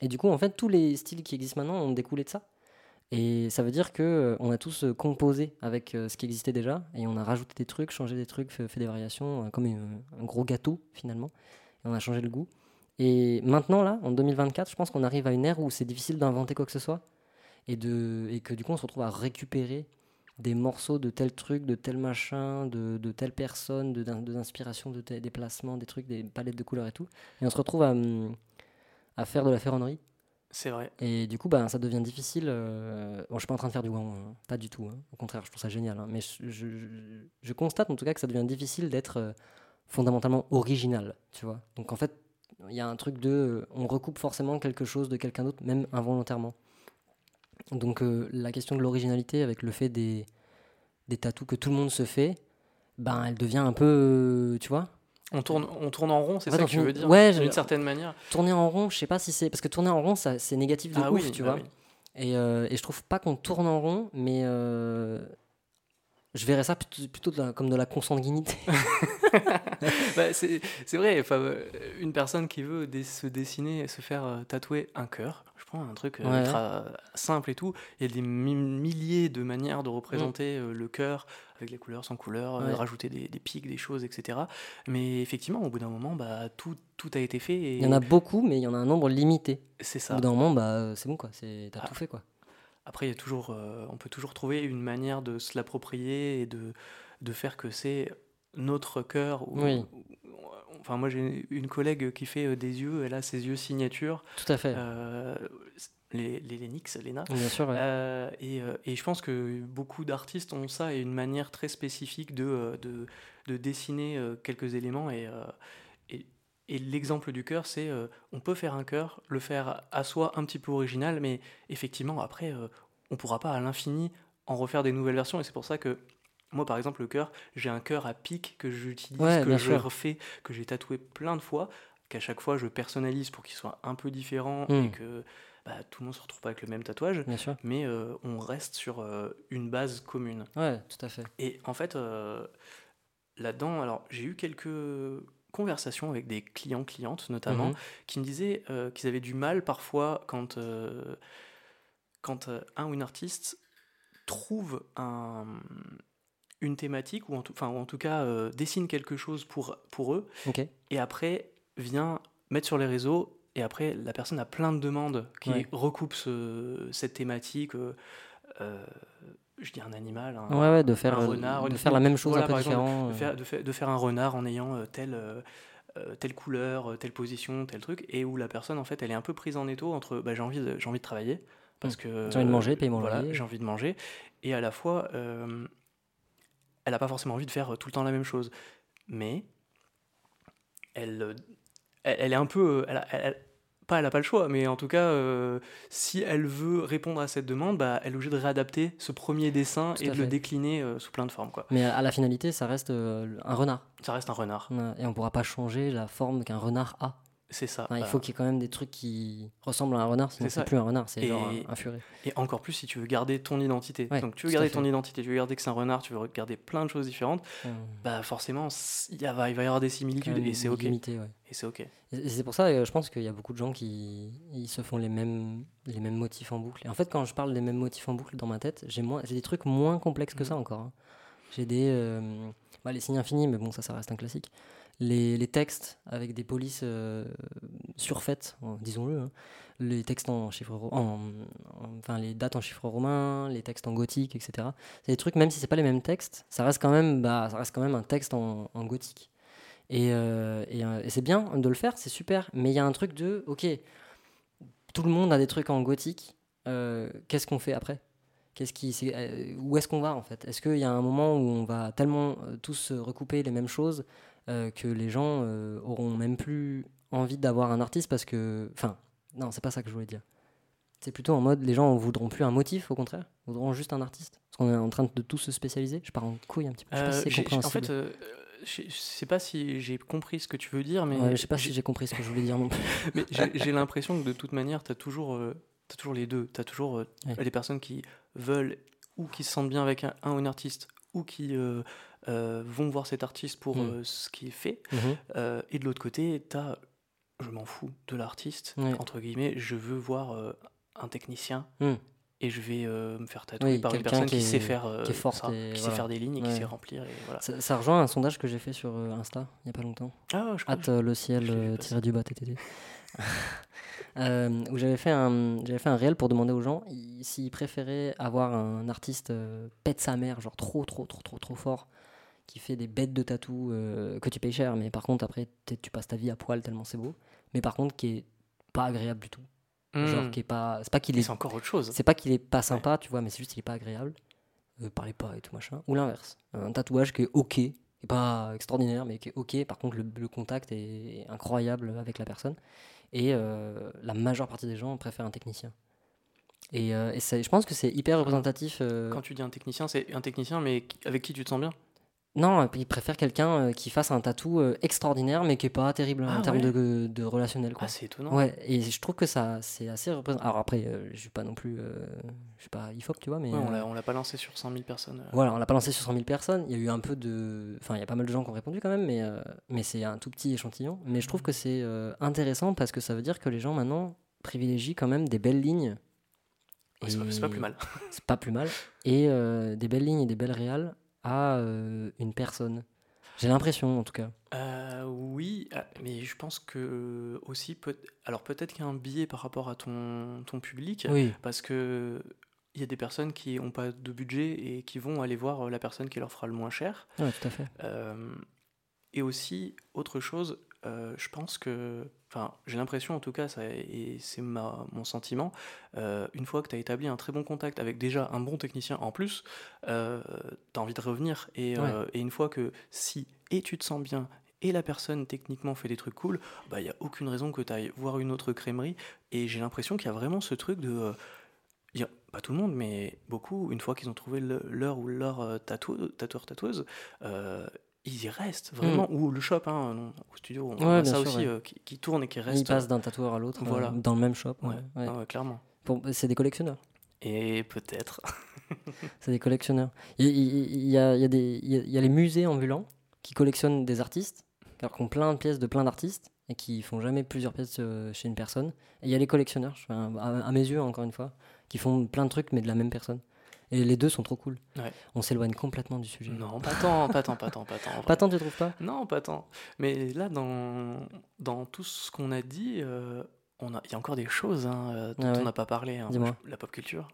et du coup, en fait, tous les styles qui existent maintenant ont découlé de ça. Et ça veut dire que euh, on a tous euh, composé avec euh, ce qui existait déjà et on a rajouté des trucs, changé des trucs, fait, des variations, comme un gros gâteau finalement. Et on a changé le goût. Et maintenant, là, en 2024, je pense qu'on arrive à une ère où c'est difficile d'inventer quoi que ce soit et, de, que du coup, on se retrouve à récupérer des morceaux de tel truc, de tel machin, de, de telle personne, de, d'in- de l'inspiration, de tel déplacement, des trucs, des palettes de couleurs et tout. Et on se retrouve à, hum, à faire de la ferronnerie. C'est vrai. Et du coup, bah, ça devient difficile. euh, Bon, je suis pas en train de faire du wang, hein, pas du tout. hein. Au contraire, je trouve ça génial. hein. Mais je, constate en tout cas que ça devient difficile d'être euh, fondamentalement original, tu vois. Donc en fait, il y a un truc de, euh, on recoupe forcément quelque chose de quelqu'un d'autre, même involontairement. Donc la question de l'originalité avec le fait des des tatous que tout le monde se fait, ben elle devient un peu, tu vois, On tourne, on tourne en rond, c'est ça que tu veux dire ouais, D'une certaine manière. tourner en rond. Je sais pas si c'est parce que tourner en rond, ça c'est négatif de ah ouf, oui, tu bah vois. oui. Et, euh, et je trouve pas qu'on tourne en rond, mais euh, je verrais ça plutôt, plutôt de la- comme de la consanguinité. (laughs) (laughs) Bah, c'est vrai, euh, une personne qui veut se dessiner, se faire euh, tatouer un cœur, un truc euh, Ouais. ultra simple et tout, il y a des mi- milliers de manières de Mm. représenter euh, le cœur, avec les couleurs, sans couleur, euh, Ouais. rajouter des, des pics, des choses, etc. Mais effectivement, au bout d'un moment, bah, tout, tout a été fait et Il y en a beaucoup, mais il y en a un nombre limité. c'est Au ça. bout d'un moment, bah, c'est bon quoi, t'as Ah. tout fait quoi. Après, il y a toujours, euh, on peut toujours trouver une manière de se l'approprier et de, de faire que c'est notre cœur. ou- Oui. ou- Enfin, moi j'ai une collègue qui fait des yeux, elle a ses yeux signature. Tout à fait. Euh, les, les Lennox, Lena. Bien sûr, ouais. Euh, et, euh, et je pense que beaucoup d'artistes ont ça et une manière très spécifique de, euh, de, de dessiner quelques éléments. Et, et, et l'exemple du cœur, c'est on peut faire un cœur, le faire à soi un petit peu original, mais effectivement, après, on pourra pas à l'infini en refaire des nouvelles versions. Et c'est pour ça que moi, par exemple, le cœur, j'ai un cœur à pic que j'utilise, Ouais, que je sûr. refais, que j'ai tatoué plein de fois, qu'à chaque fois je personnalise pour qu'il soit un peu différent et que bah, tout le monde se retrouve pas avec le même tatouage Bien sûr. mais euh, on reste sur euh, une base commune. Ouais, tout à fait. Et en fait, euh, là-dedans, alors j'ai eu quelques conversations avec des clients, clientes notamment, Mhm. qui me disaient qu'ils avaient du mal parfois quand, quand un ou une artiste trouve un, une thématique, ou en tout, enfin, ou en tout cas euh, dessine quelque chose pour, pour eux, Ok. et après vient mettre sur les réseaux et après la personne a plein de demandes qui Ouais. recoupent ce- cette thématique euh, euh, je dis un animal un, Ouais, ouais, de faire, un euh, renard de une- faire la même chose voilà, un peu exemple, différent. de, faire, de, faire, de faire un renard en ayant telle euh, telle couleur telle position tel truc et où la personne en fait elle est un peu prise en étau entre bah, j'ai envie j'ai envie de travailler parce Mm. que J'ai envie de manger, payer mon voilà, j'ai envie de manger et à la fois euh, elle n'a pas forcément envie de faire tout le temps la même chose mais elle, elle, elle est un peu. elle- elle- pas, elle n'a pas le choix, mais en tout cas, euh, si elle veut répondre à cette demande, bah, elle est obligée de réadapter ce premier dessin et de le décliner euh, sous plein de formes. Quoi. Mais à la finalité, ça reste euh, un renard. Ça reste un renard, Et on pourra pas changer la forme qu'un renard a. c'est ça. Enfin, il Bah, faut qu'il y ait quand même des trucs qui ressemblent à un renard, sinon C'est plus un renard, c'est genre un, un furet. Et encore plus si tu veux garder ton identité. Ouais, Donc tu veux garder ton identité, tu veux garder que c'est un renard, tu veux garder plein de choses différentes, bah forcément, il va y avoir des similitudes et c'est ok. limité, ouais. Et c'est ok. Et c'est pour ça, euh, je pense qu'il y a beaucoup de gens qui ils se font les mêmes, les mêmes motifs en boucle. Et en fait, quand je parle des mêmes motifs en boucle dans ma tête, j'ai des trucs moins complexes que ça encore. hein. J'ai des. euh, bah, les signes infinis, mais bon, ça, ça reste un classique. Les, textes avec des polices euh, surfaites, euh, disons-le. hein. Les textes en chiffres ro- en, en- enfin les dates en chiffres romains, les textes en gothique, etc. C'est des trucs, même si c'est pas les mêmes textes, ça reste quand même, bah, ça reste quand même un texte en, gothique. Et, euh, euh, et c'est bien de le faire, c'est super. Mais il y a un truc de, ok, tout le monde a des trucs en gothique. Qu'est-ce qu'on fait après? Qu'est-ce qui, où est-ce qu'on va en fait? Est-ce qu'il y a un moment où on va tellement tous recouper les mêmes choses euh, que les gens euh, auront même plus envie d'avoir un artiste parce que, enfin, non, c'est pas ça que je voulais dire. C'est plutôt en mode, les gens voudront plus un motif, au contraire, voudront juste un artiste. Parce qu'on est en train de tous se spécialiser. Je pars en couille un petit peu. Je sais pas si Euh, c'est j'ai- en fait, euh, je sais pas si j'ai compris ce que tu veux dire, mais Ouais, je sais pas si j'ai compris ce que je voulais dire non plus. (laughs) Mais j'ai l'impression que de toute manière, tu as toujours, euh, t'as toujours les deux. Tu as toujours euh, Ouais. des personnes qui veulent ou qui se sentent bien avec un, un ou une artiste ou qui euh, euh, vont voir cet artiste pour Mm. euh, ce qui est fait. Mhm. Euh, et de l'autre côté, tu as je m'en fous de l'artiste, entre guillemets, je veux voir un technicien Mm. et je vais me faire tatouer Oui, par une personne qui qui, est- sait faire qui est forte ça, et qui voilà. sait faire des lignes et qui sait remplir. Et voilà. Ça, ça rejoint un sondage que j'ai fait sur Insta il n'y a pas longtemps. Ah, je Hâte le ciel tiré du bas. (laughs) Euh, où j'avais fait un j'avais fait un réel pour demander aux gens s'ils préféraient avoir un artiste euh, pète sa mère genre trop trop trop trop trop fort qui fait des bêtes de tatou euh, que tu payes cher mais par contre après tu passes ta vie à poil tellement c'est beau mais par contre qui est pas agréable du tout Mm. genre qui est pas c'est pas qu'il est c'est encore autre chose. c'est pas qu'il est pas sympa, tu vois, mais c'est juste qu'il est pas agréable. Euh, parlez pas et tout machin. Ou l'inverse. Un tatouage qui est ok, qui est pas extraordinaire, mais qui est ok. Par contre, le, le contact est incroyable avec la personne. Et euh, la majeure partie des gens préfèrent un technicien. Et, euh, et je pense que c'est hyper représentatif. euh, Quand tu dis un technicien, c'est un technicien, mais avec qui tu te sens bien? Non, ils préfèrent quelqu'un euh, qui fasse un tatou euh, extraordinaire, mais qui est pas terrible Ah en termes ouais de, de relationnel. Quoi. Ah, c'est étonnant. Ouais, et je trouve que ça, c'est assez représentatif. Alors après, euh, je suis pas non plus, je suis pas IFOP, tu vois, mais Ouais, on l'a- on l'a pas lancé sur 100 000 personnes. voilà, on l'a pas lancé sur 100 000 personnes. Il y a eu un peu de, enfin, il y a pas mal de gens qui ont répondu quand même, mais mais c'est un tout petit échantillon. Mais je trouve que c'est intéressant parce que ça veut dire que les gens maintenant privilégient quand même des belles lignes. Ouais, c'est pas- c'est pas plus mal. (laughs) C'est pas plus mal. Et euh, des belles lignes et des belles réales à euh, une personne. J'ai l'impression, en tout cas. Euh, oui, ah, mais je pense que aussi, peut alors peut-être qu'il y a un biais par rapport à ton, ton public, Oui. parce que il y a des personnes qui n'ont pas de budget et qui vont aller voir la personne qui leur fera le moins cher. Ouais, tout à fait. Euh, et aussi, autre chose, euh, je pense que, enfin, j'ai l'impression en tout cas, ça, et c'est mon sentiment, euh, une fois que tu as établi un très bon contact avec déjà un bon technicien en plus, euh, tu as envie de revenir. Et, Ouais. euh, et une fois que si et tu te sens bien et la personne techniquement fait des trucs cool, bah il n'y a aucune raison que tu ailles voir une autre crèmerie. Et j'ai l'impression qu'il y a vraiment ce truc de... il y a- pas tout le monde, mais beaucoup, une fois qu'ils ont trouvé leur ou leur tatou- tatoueur tatoueuse, ils y restent vraiment. Ou le shop, hein, au studio, on Mm. Ouais, a ça sûr, aussi ouais. euh, qui, qui tourne et qui Ils reste. passent d'un tatoueur à l'autre euh, Voilà. dans le même shop. Ouais, ah clairement. C'est des collectionneurs. Et peut-être. (laughs) C'est des collectionneurs. Il, il- il y, a, il y a des- il y a- les musées ambulants qui collectionnent des artistes, alors qui ont plein de pièces de plein d'artistes et qui font jamais plusieurs pièces euh, chez une personne. Et il y a les collectionneurs, à mes yeux encore une fois, qui font plein de trucs mais de la même personne. Et les deux sont trop cool. Ouais. On s'éloigne complètement du sujet. Non, pas tant, pas tant, pas tant, pas tant. (laughs) Pas tant, tu trouves pas? Non, pas tant. Mais là, dans, dans tout ce qu'on a dit, euh, on a, il y a encore des choses hein, euh, dont Ah ouais. on n'a pas parlé. hein. Dis-moi. La pop culture.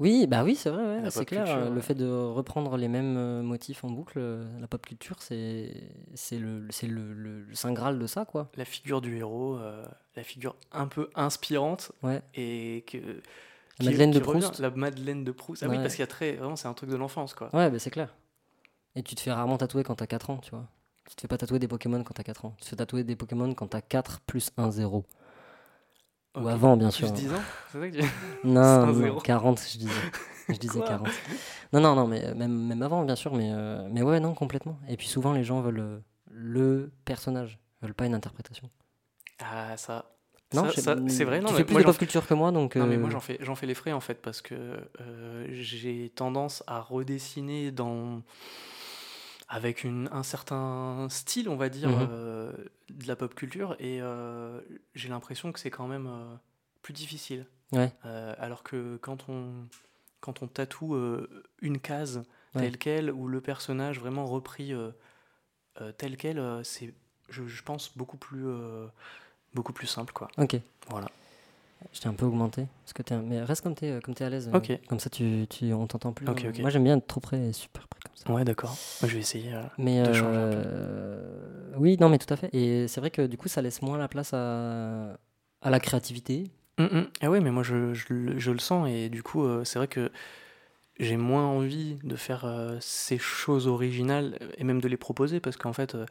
Oui, bah oui, c'est vrai, ouais, c'est clair. culture, Le fait de reprendre les mêmes euh, motifs en boucle, la pop culture, c'est c'est le, c'est le, le- le saint graal de ça, quoi. La figure du héros, euh, la figure un peu inspirante et que. La Madeleine de revient. Proust. La Madeleine de Proust. Ah oui, parce qu'il y a très. Vraiment, c'est un truc de l'enfance, quoi. Ouais, bah c'est clair. Et tu te fais rarement tatouer quand t'as 4 ans, tu vois. Tu te fais pas tatouer des Pokémon quand t'as 4 ans. Tu te fais tatouer des Pokémon quand t'as 4 plus 1 0. Ou avant, bien Plus sûr. 10 ans C'est ça que tu (laughs) Non, non, zéro. 40, je disais. (laughs) Je disais Quoi? 40. Non, non, non, mais euh, même, même avant, bien sûr. Mais, euh, mais ouais, non, complètement. Et puis souvent, les gens veulent euh, le personnage, veulent pas une interprétation. Ah, ça. Non, c'est vrai, non, Tu fais plus de pop culture que moi, donc. Non mais euh, moi j'en fais j'en fais les frais en fait parce que euh, j'ai tendance à redessiner dans avec une, un certain style on va dire Mhm. euh, de la pop culture et euh, j'ai l'impression que c'est quand même euh, plus difficile. Ouais. Alors que quand on quand on tatoue une case Ouais. telle quelle ou le personnage vraiment repris tel quel c'est je, je pense beaucoup plus beaucoup plus simple quoi. Ok. Voilà. Je t'ai un peu augmenté. Parce que un- Mais reste comme t'es euh, comme t'es à l'aise. euh, Ok. Comme ça, tu, tu, on t'entend plus. Ok, euh, ok. Moi, j'aime bien être trop près et super près comme ça. Ouais d'accord. Je vais essayer. euh, Mais de changer un peu. oui, non, mais tout à fait. Et c'est vrai que du coup, ça laisse moins la place à, à la créativité. Mm, mm. Ah ouais, mais moi je, je le- je le sens et du coup c'est vrai que j'ai moins envie de faire euh, ces choses originales et même de les proposer parce qu'en fait euh,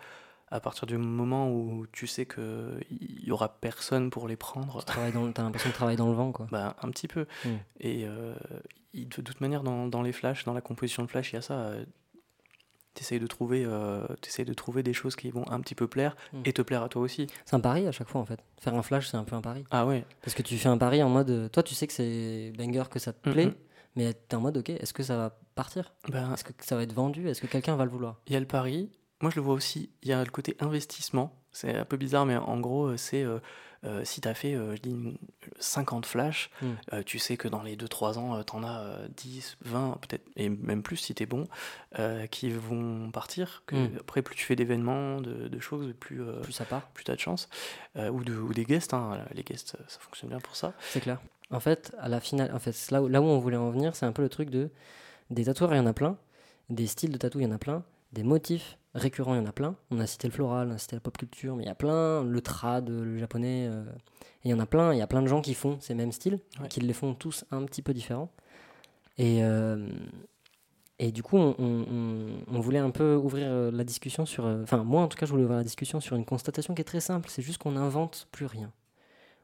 à partir du moment où tu sais que il y aura personne pour les prendre, Tu t'as l'impression de travailler dans le vent, quoi. bah un petit peu. Mm. Et euh, il- de toute manière dans, dans les flashs, dans la composition de flash, il y a ça. euh, T'essayes de trouver, euh, de trouver des choses qui vont un petit peu plaire Mm. et te plaire à toi aussi. C'est un pari à chaque fois, en fait. Faire un flash, c'est un peu un pari. Ah ouais. Parce que tu fais un pari en mode. Toi, tu sais que c'est banger, que ça te plaît, Mhm. mais t'es en mode, ok, est-ce que ça va partir? Ben, Est-ce que ça va être vendu? Est-ce que quelqu'un va le vouloir? Il y a le pari. Moi, je le vois aussi. Il y a le côté investissement. C'est un peu bizarre, mais en gros, euh, c'est euh, euh, si tu as fait euh, je dis une- 50 flashs, Mm. tu sais que dans les 2-3 ans, tu en as euh, 10, 20, peut-être, et même plus si tu es bon, qui vont partir. Que, Mm. Après, plus tu fais d'événements, de, de choses, plus, Plus ça part plus tu as de chance. Ou, de, ou des guests. hein. Les guests, ça fonctionne bien pour ça. C'est clair. En fait, à la finale, en fait, là où, là où on voulait en venir, c'est un peu le truc de des tatoueurs, il y en a plein, des styles de tatou, il y en a plein, des motifs récurrents, il y en a plein. On a cité le floral, on a cité la pop culture, mais il y a plein, le trad, le japonais, euh, et il y en a plein. Il y a plein de gens qui font ces mêmes styles, Ouais. qui les font tous un petit peu différents. Et euh, et du coup, on, on- on- on voulait un peu ouvrir euh, la discussion sur. euh, Enfin, moi en tout cas, je voulais ouvrir la discussion sur une constatation qui est très simple. C'est juste qu'on n'invente plus rien.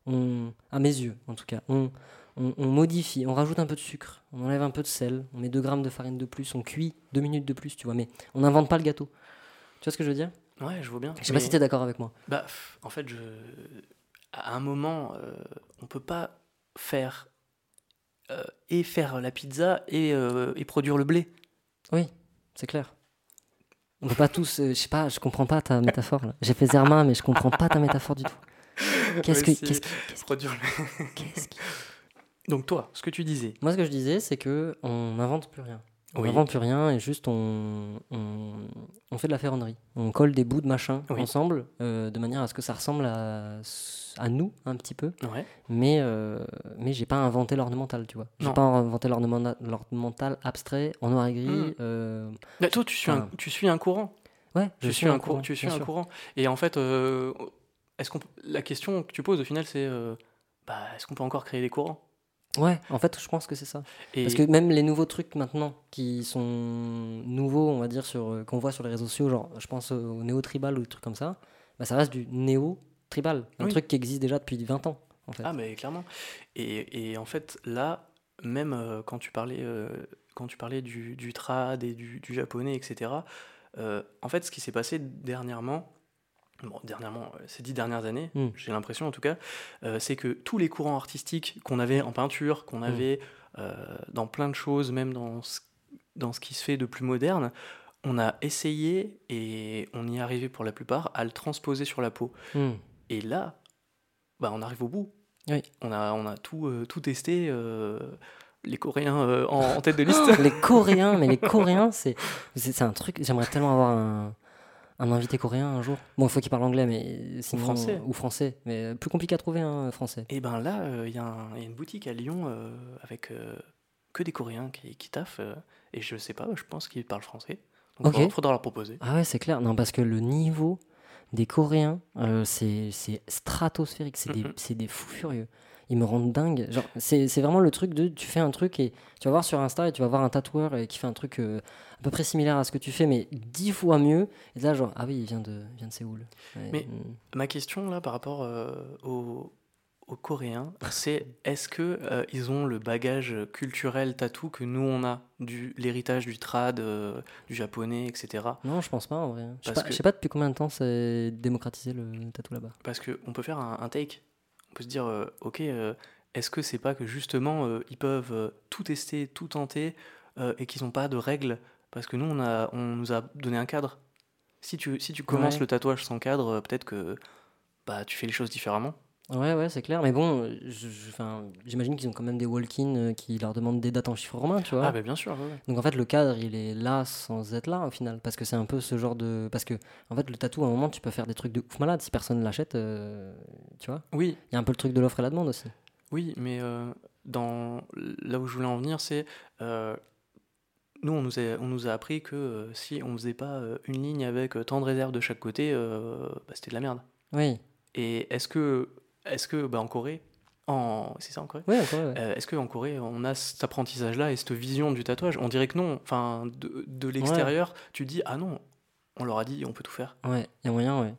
On, à mes yeux, en tout cas, on, on, on modifie, on rajoute un peu de sucre, on enlève un peu de sel, on met 2 grammes de farine de plus, on cuit 2 minutes de plus, tu vois. Mais on n'invente pas le gâteau. Tu vois ce que je veux dire? Ouais, je vois bien. Je sais Mais- pas si tu es d'accord avec moi. Bah, en fait, je... à un moment, euh, on peut pas faire euh, et faire la pizza et, euh, et produire le blé. Oui, c'est clair. On peut pas tous. euh, je sais pas, je comprends pas ta métaphore. J'ai fait Zerma, mais je comprends pas ta métaphore du tout. (laughs) Qu'est-ce que. Qu'est-ce qui- qu'est-ce produire le- qui- qu'est-ce qui- (laughs) Donc toi, ce que tu disais. Moi, ce que je disais, c'est que on n'invente plus rien. On Oui. n'invente plus rien et juste on, on, on fait de la ferronnerie. On colle des bouts de machin Oui. ensemble euh, de manière à ce que ça ressemble à, à nous un petit peu. Ouais. Mais, euh, mais j'ai pas inventé l'ornemental, tu vois. J'ai pas inventé l'ornementa- l'ornemental abstrait en noir et gris. Mm. euh, Mais toi, tu suis, un, Enfin, tu suis un courant. Ouais, Je suis un courant. Tu suis un sûr. courant. Et en fait, euh, est-ce qu'on, la question que tu poses au final, c'est, bah, est-ce qu'on peut encore créer des courants? Ouais, en fait, je pense que c'est ça. Et Parce que même les nouveaux trucs maintenant qui sont nouveaux, on va dire, sur, euh, qu'on voit sur les réseaux sociaux, genre je pense au néo-tribal ou des trucs comme ça, bah, ça reste du néo-tribal. Un Oui. truc qui existe déjà depuis 20 ans, en fait. Ah, mais clairement. Et, et en fait, là, même euh, quand tu parlais, euh, quand tu parlais du, du trad et du, du japonais, etc., euh, en fait, ce qui s'est passé dernièrement, bon, dernièrement, euh, ces dix dernières années, Mm. j'ai l'impression en tout cas, euh, c'est que tous les courants artistiques qu'on avait en peinture, qu'on avait euh, dans plein de choses, même dans ce, dans ce qui se fait de plus moderne, on a essayé, et on y est arrivé pour la plupart, à le transposer sur la peau. Hmm. Et là, bah, on arrive au bout. Oui. On a, on a tout, euh, tout testé. euh, les Coréens euh, en, en tête de liste. (laughs) les Coréens, mais les Coréens, c'est un truc. J'aimerais tellement avoir un, un invité coréen un jour. Bon, il faut qu'il parle anglais, mais sinon, français. Ou français, mais plus compliqué à trouver, un français. Et ben là, euh, il y, a un- il y a une boutique à Lyon euh, avec euh, que des Coréens qui, qui taffent. et je sais pas, je pense qu'ils parlent français. Donc Ok. faudra, faudra leur proposer. Ah ouais, c'est clair. Non, parce que le niveau des Coréens, c'est c'est stratosphérique. C'est Mhm. c'est des fous furieux. Ils me rendent dingue. Genre, c'est c'est vraiment le truc de tu fais un truc et tu vas voir sur Insta et tu vas voir un tatoueur euh, qui fait un truc euh, à peu près similaire à ce que tu fais, mais dix fois mieux. Et là, genre, ah oui, il vient de, il vient de Séoul. Ouais, Mais- mm. Ma question là par rapport euh, aux, aux Coréens, c'est est-ce que euh, ils ont le bagage culturel tatou que nous on a, du l'héritage du trad, euh, du japonais, etc. Non, je pense pas en vrai. Je sais pas, que- sais pas depuis combien de temps c'est démocratisé le tatou là-bas. Parce qu'on peut faire un, un take. On peut se dire, euh, ok, euh, est-ce que c'est pas que justement euh, ils peuvent tout tester, tout tenter et qu'ils n'ont pas de règles Parce que nous, on, a, on nous a donné un cadre. Si tu, si tu commences Ouais. le tatouage sans cadre, peut-être que bah, tu fais les choses différemment. Ouais, ouais, c'est clair. Mais bon, j'imagine qu'ils ont quand même des walk-in euh, qui leur demandent des dates en chiffres romains, tu vois. Ah, bah bien sûr, ouais, ouais. Donc en fait, le cadre, il est là sans être là au final. Parce que c'est un peu ce genre de. Parce que en fait, le tatou, à un moment, tu peux faire des trucs de ouf malade. Si personne l'achète, euh, tu vois. Oui, Il y a un peu le truc de l'offre et la demande aussi. oui, mais euh, dans, là où je voulais en venir, c'est. euh, nous, on nous, a, on nous a appris que euh, si on faisait pas euh, une ligne avec euh, tant de réserves de chaque côté, bah, c'était de la merde. Oui, Et est-ce que, est-ce que bah, en Corée, en, c'est ça en Corée? Ouais. Euh, Est-ce qu'en Corée, on a cet apprentissage-là et cette vision du tatouage? On dirait que non. Enfin, de, de l'extérieur, tu dis ah non, on leur a dit, on peut tout faire. Ouais, il y a moyen, ouais.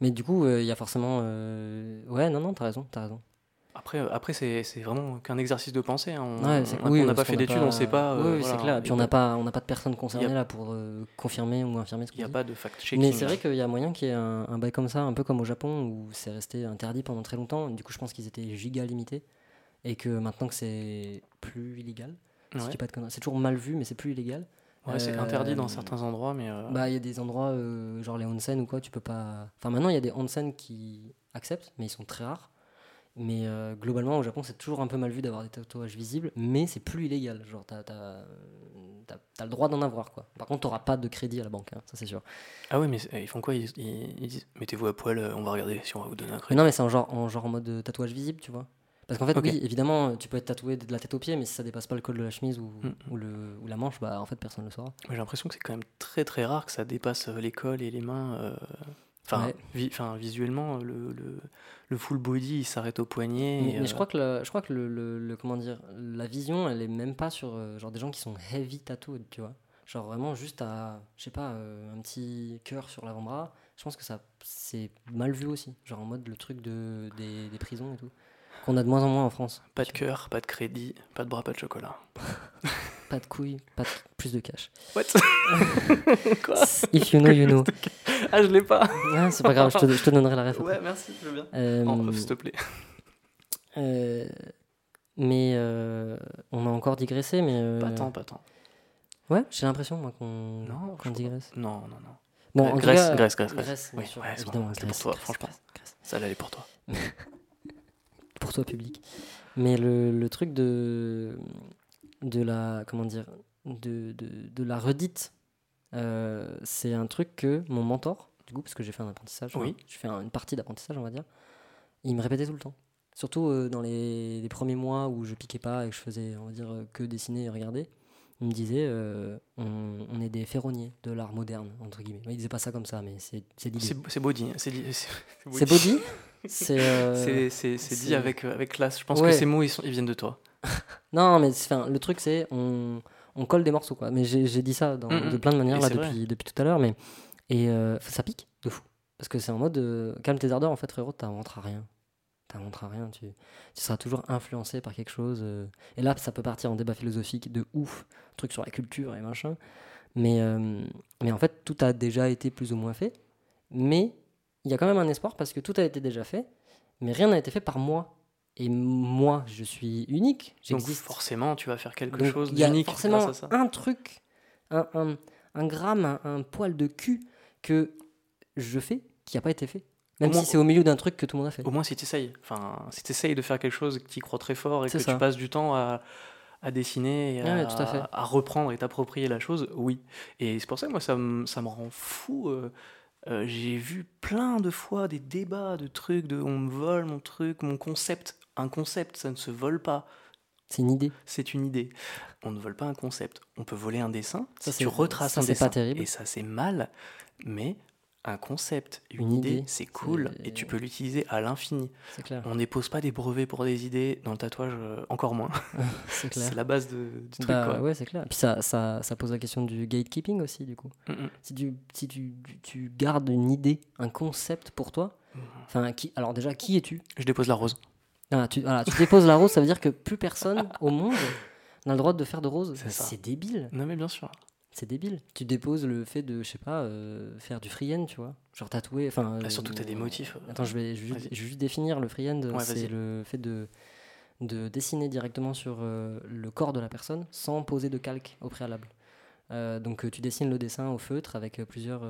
Mais du coup, euh, il y a forcément. euh, Ouais, non, non, t'as raison, t'as raison. Après, euh, après c'est, c'est vraiment qu'un exercice de pensée. hein. On Ouais, oui, n'a pas fait d'études, on sait pas. Oui, euh, oui, voilà, c'est clair. Et puis il on n'a pas, on n'a pas de y a- là pour euh, confirmer ou infirmer ce Il qu'on n'y a dit. pas de fact-checking. Mais c'est vrai qu'il y a moyen qu'il y ait un, un bail comme ça, un peu comme au Japon, où c'est resté interdit pendant très longtemps. Du coup, je pense qu'ils étaient giga limités. Et que maintenant que c'est plus illégal, Ouais. c'est toujours mal vu, mais c'est plus illégal. Ouais, c'est Euh, interdit dans certains endroits, mais. euh, Bah, il y a des endroits, euh, genre les onsen ou quoi, tu peux pas. Enfin, maintenant, il y a des onsen qui acceptent, mais ils sont très rares. Mais euh, globalement, au Japon, c'est toujours un peu mal vu d'avoir des tatouages visibles, mais c'est plus illégal. Genre, t'as t'as- t'as- t'as le droit d'en avoir, quoi. Par contre, t'auras pas de crédit à la banque, hein, ça c'est sûr. Ah ouais, mais c'est- ils font quoi? Ils, ils- ils disent mettez-vous à poil, euh, on va regarder si on va vous donner un Mais crédit. non, mais c'est en genre, en genre en mode euh, tatouage visible, tu vois. Parce qu'en fait, oui, évidemment, tu peux être tatoué de la tête aux pieds, mais si ça dépasse pas le col de la chemise ou, Mm. ou, le, ou la manche, bah en fait, personne ne le saura. J'ai l'impression que c'est quand même très très rare que ça dépasse les cols et les mains. euh, Enfin, Ouais. vi- enfin, visuellement, le, le, le full body il s'arrête au poignet. Mais, mais je euh, crois que, le, je crois que le, comment dire, la vision, elle est même pas sur euh, genre des gens qui sont heavy tattooed, tu vois. Genre vraiment juste à, je sais pas, euh, un petit cœur sur l'avant-bras. Je pense que ça, c'est mal vu aussi. Genre en mode le truc de, des, des prisons et tout. Qu'on a de moins en moins en France. Pas de cœur, pas de crédit, pas de bras, pas de chocolat. (laughs) Pas de couilles, pas de, plus de cash. What (laughs) Quoi If you know, you know. Ah, je l'ai pas Ouais, c'est pas grave, je te, je te donnerai la après. Ouais, merci, je veux bien. Euh, En off, s'il te plaît. euh, mais euh, on a encore digressé, mais. Pas tant, pas tant. Ouais, j'ai l'impression, moi, qu'on crois digresse. Non, non, non. Bon, en Grèce, cas, Grèce, Grèce, Grèce. Grèce, Oui, sûr, ouais, évidemment, c'était pour Grèce, toi, Grèce, franchement. Grèce, Grèce. Ça allait pour toi. (laughs) pour toi public. Mais le, le truc de, de la. Comment dire de, de, de la redite, euh, c'est un truc que mon mentor, du coup, parce que j'ai fait un apprentissage, Oui. fait un- une partie d'apprentissage, on va dire, il me répétait tout le temps. Surtout euh, dans les, les premiers mois où je piquais pas et que je faisais, on va dire, euh, que dessiner et regarder. Il me disait, euh, on, on est des ferronniers de l'art moderne, entre guillemets. Il disait pas ça comme ça, mais c'est c'est l'idée. C'est body. C'est dit- body C'est. euh, dit avec, avec classe. Je pense Ouais. que ces mots, ils, sont, ils viennent de toi. (laughs) Non, mais enfin, le truc, c'est on, on colle des morceaux, quoi. Mais j'ai dit ça dans- Mm, de mm. plein de manières là, depuis, depuis tout à l'heure. Mais... Et euh, ça pique de fou. Parce que c'est en mode euh, calme tes ardeurs, en fait, frérot, t'inventeras rien. T'inventeras rien. Tu, tu seras toujours influencé par quelque chose. euh. Et là, ça peut partir en débat philosophique de ouf, truc sur la culture et machin. Mais, mais en fait, tout a déjà été plus ou moins fait. Mais il y a quand même un espoir parce que tout a été déjà fait. Mais rien n'a été fait par moi. Et moi, je suis unique. Donc J'existe. forcément, tu vas faire quelque Donc, chose il y a d'unique forcément grâce à ça. un truc, un, un, un gramme, un, un poil de cul que je fais qui n'a pas été fait. Même Au moins- si c'est au milieu d'un truc que tout le monde a fait. Au moins si tu essayes. Enfin, si tu essayes de faire quelque chose que tu crois très fort et que ça. tu passes du temps à, à dessiner et Ouais, à, à à reprendre et t'approprier la chose, oui. Et c'est pour ça que moi, ça me, ça me rend fou. euh, euh, J'ai vu plein de fois des débats de trucs, de on me vole mon truc, mon concept. Un concept, ça ne se vole pas. C'est une idée. C'est une idée. On ne vole pas un concept. On peut voler un dessin Ça, si tu retraces ça, un c'est dessin. pas terrible. Et ça, c'est mal. Mais un concept, une, Une idée, idée, c'est cool. Et tu peux l'utiliser à l'infini. On dépose pas des brevets pour des idées. Dans le tatouage, euh, encore moins. (laughs) C'est la base de- du truc. Bah, quoi. ouais, c'est clair. Puis ça, ça, ça pose la question du gatekeeping aussi, du coup. Mm. Si tu, si tu, tu- gardes une idée, un concept pour toi, Mhm. enfin, qui, alors déjà, qui es-tu? Je dépose la rose. Ah, tu, voilà, tu déposes la rose, ça veut dire que plus personne au monde n'a le droit de faire de rose. C'est ça. C'est débile. Non, mais bien sûr. C'est débile. Tu déposes le fait de, je sais pas, euh, faire du freehand, tu vois. Genre tatouer. Enfin, Bah, euh, surtout que t'as des motifs, Attends, je vais, je vais, vas-y. je vais juste définir le freehand. Ouais, c'est vas-y. le fait de, de dessiner directement sur euh, le corps de la personne sans poser de calque au préalable. Euh, donc, tu dessines le dessin au feutre avec plusieurs,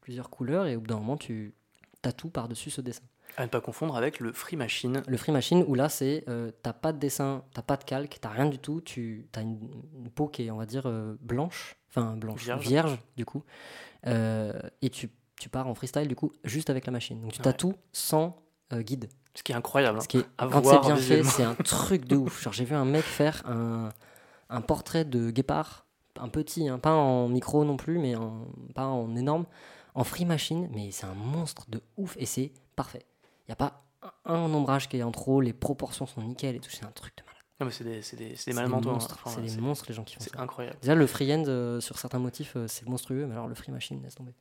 plusieurs couleurs et au bout d'un moment, tu tatoues par-dessus ce dessin. À ne pas confondre avec le free machine. Le free machine, où là, c'est euh, t'as pas de dessin, t'as pas de calque, t'as rien du tout, tu as une, une peau qui est, on va dire, euh, blanche, enfin blanche, Vierge. vierge, du coup, Euh, et tu, tu pars en freestyle, du coup, juste avec la machine. Donc tu Ouais. tatoues sans euh, guide. Ce qui est incroyable. hein. Ce qui est, quand c'est bien fait, c'est un (laughs) truc de ouf. Genre, j'ai vu un mec faire un, un portrait de guépard, un petit, hein, pas en micro non plus, mais en, pas en énorme, en free machine, mais c'est un monstre de ouf et c'est parfait. Il n'y a pas un, ombrage qui est en trop, les proportions sont nickel et tout, c'est un truc de malade. Non, mais c'est des, c'est des, c'est des C'est des hein. monstres, Enfin, c'est des c'est- monstres les gens qui font C'est ça. incroyable. Déjà, le freehand euh, sur certains motifs, euh, c'est monstrueux, mais alors le free machine, laisse tomber.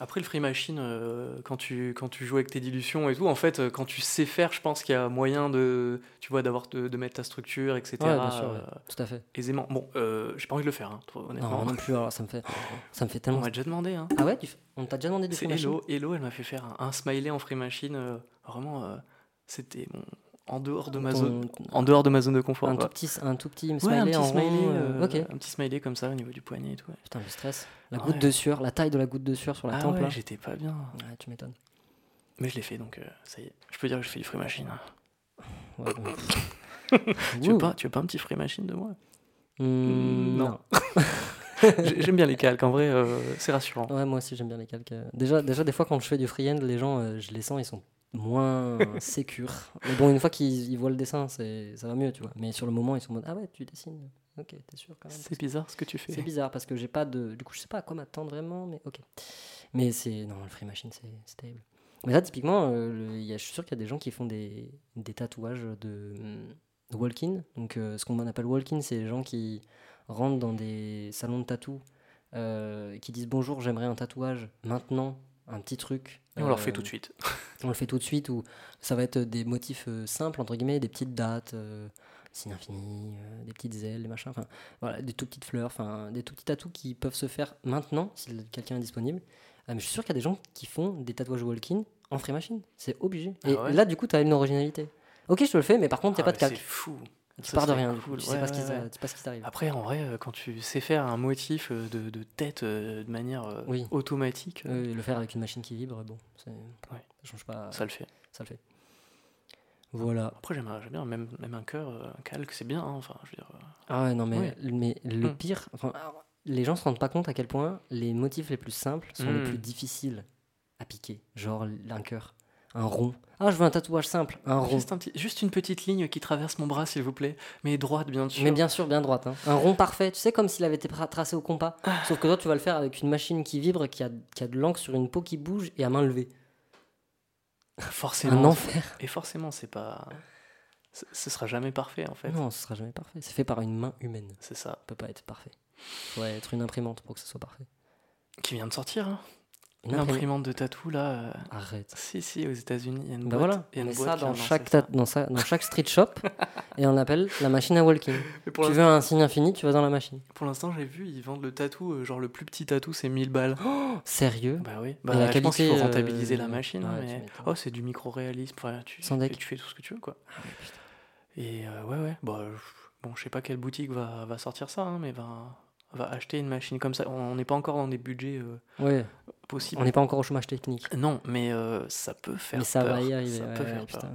Après, le free machine, euh, quand, tu, quand tu joues avec tes dilutions et tout, en fait, quand tu sais faire, je pense qu'il y a moyen de, tu vois, d'avoir de, de mettre ta structure, etc. Ouais, bien sûr, ouais. Tout à fait. aisément. Bon, j'ai pas envie de le faire, hein, Non, honnêtement. moi non plus, alors ça me fait, ça me fait On tellement. m'a déjà demandé. Hein. Ah ouais, tu on t'a déjà demandé du C'est free machine Hello. Hello, elle m'a fait faire un, un smiley en free machine. Vraiment, euh, c'était bon, en dehors de ma zone, en dehors de ma zone de confort. un, quoi. tout petit, un tout petit Ouais, smiley un petit en smiley, rond, euh, euh, un petit smiley comme ça au niveau du poignet et tout. ouais. Putain, le stress. La Ouais. goutte de sueur, la taille de la goutte de sueur sur la Ah tempe ouais, j'étais pas bien. Tu m'étonnes. Mais je l'ai fait, donc euh, ça y est. Je peux dire que je fais du free machine. Bon. (laughs) Tu veux, pas, tu veux pas un petit free machine de moi? Hmm, Non. non. (laughs) J'ai- J'aime bien les calques, en vrai, euh, c'est rassurant. Ouais, moi aussi j'aime bien les calques. Déjà, déjà, des fois quand je fais du freehand, les gens, je les sens, ils sont moins (laughs) sécures. Mais bon, une fois qu'ils ils voient le dessin, c'est ça va mieux, tu vois. Mais sur le moment, ils sont en mode Ah ouais, tu dessines. Ok, t'es sûr quand même. C'est bizarre ce que tu fais. C'est bizarre parce que j'ai pas de. Du coup, je sais pas à quoi m'attendre vraiment, mais ok. Mais c'est. Non, le free machine, c'est c'est terrible. Mais là, typiquement, euh, le- y a, je suis sûr qu'il y a des gens qui font des, des tatouages de walk-in. Donc, euh, ce qu'on appelle walk-in, c'est les gens qui rentrent dans des salons de tatou euh, qui disent bonjour, j'aimerais un tatouage maintenant, un petit truc. Et on leur fait Euh, tout de suite. On le fait tout de suite ou ça va être des motifs euh, simples entre guillemets des petites dates euh, signe infini euh, des petites ailes des machins enfin voilà des tout petites fleurs enfin des tout petits tatous qui peuvent se faire maintenant si quelqu'un est disponible. Euh, mais je suis sûr qu'il y a des gens qui font des tatouages walk-in en free machine. C'est obligé. Et Ah ouais? là du coup tu as une originalité. Ok je te le fais mais par contre il n'y a Ah, pas de calque. C'est fou. Tu pars de rien du coup. cool. tu sais Ouais, pas ce qui ouais, t'arrive Après, en vrai, euh, quand tu sais faire un motif euh, de, de tête euh, de manière Oui. automatique, Euh, le faire avec une machine qui vibre bon ça change pas ça le fait. ça le fait voilà Après, j'aime bien, même, même un cœur, un calque, c'est bien. hein, Enfin, je veux dire, Ah ouais, non, mais, mais le Hmm. pire, enfin, les gens se rendent pas compte à quel point les motifs les plus simples sont les Hmm. plus difficiles à piquer. Genre un cœur, un rond. Ah, je veux un tatouage simple, un rond. Juste, un petit- juste une petite ligne qui traverse mon bras, s'il vous plaît. Mais droite, bien sûr. Mais bien sûr, bien droite. hein. Un rond parfait, tu sais, comme s'il avait été tra- tracé au compas. Ah. Sauf que toi, tu vas le faire avec une machine qui vibre, qui a, qui a de l'encre sur une peau qui bouge et à main levée. Forcément. Un enfer. Et forcément, c'est pas. Ce ce sera jamais parfait, en fait. Non, ce sera jamais parfait. C'est fait par une main humaine. C'est ça. Ça peut pas être parfait. Faudrait être une imprimante pour que ce soit parfait. Qui vient de sortir, hein. Une imprimante. L'imprimante de tatou, là. euh, Arrête. Si, si, aux États-unis, il y a une Bah boîte. voilà, il y a on une met boîte ça dans chaque, ça. dans, sa- dans chaque street shop et on appelle la machine à walking. (laughs) Tu veux un signe infini, tu vas dans la machine. Pour l'instant, j'ai vu, ils vendent le tatou, euh, genre le plus petit tatou, c'est 1000 balles. (gasps) Sérieux? Bah oui, Et bah, la je pense qu'il faut qualité, rentabiliser euh, la machine, ouais, tu mais oh, c'est du micro-réalisme, enfin, tu, Sans deck. tu fais tout ce que tu veux, quoi. Et euh, ouais, ouais, bah, bon, je sais pas quelle boutique va, va sortir ça, hein, mais va, va acheter une machine comme ça. On n'est pas encore dans des budgets euh, Ouais, on n'est pas encore au chômage technique. Non, mais euh, ça peut faire Mais ça peur. va y arriver. Ça ouais, peut ouais, faire putain. peur.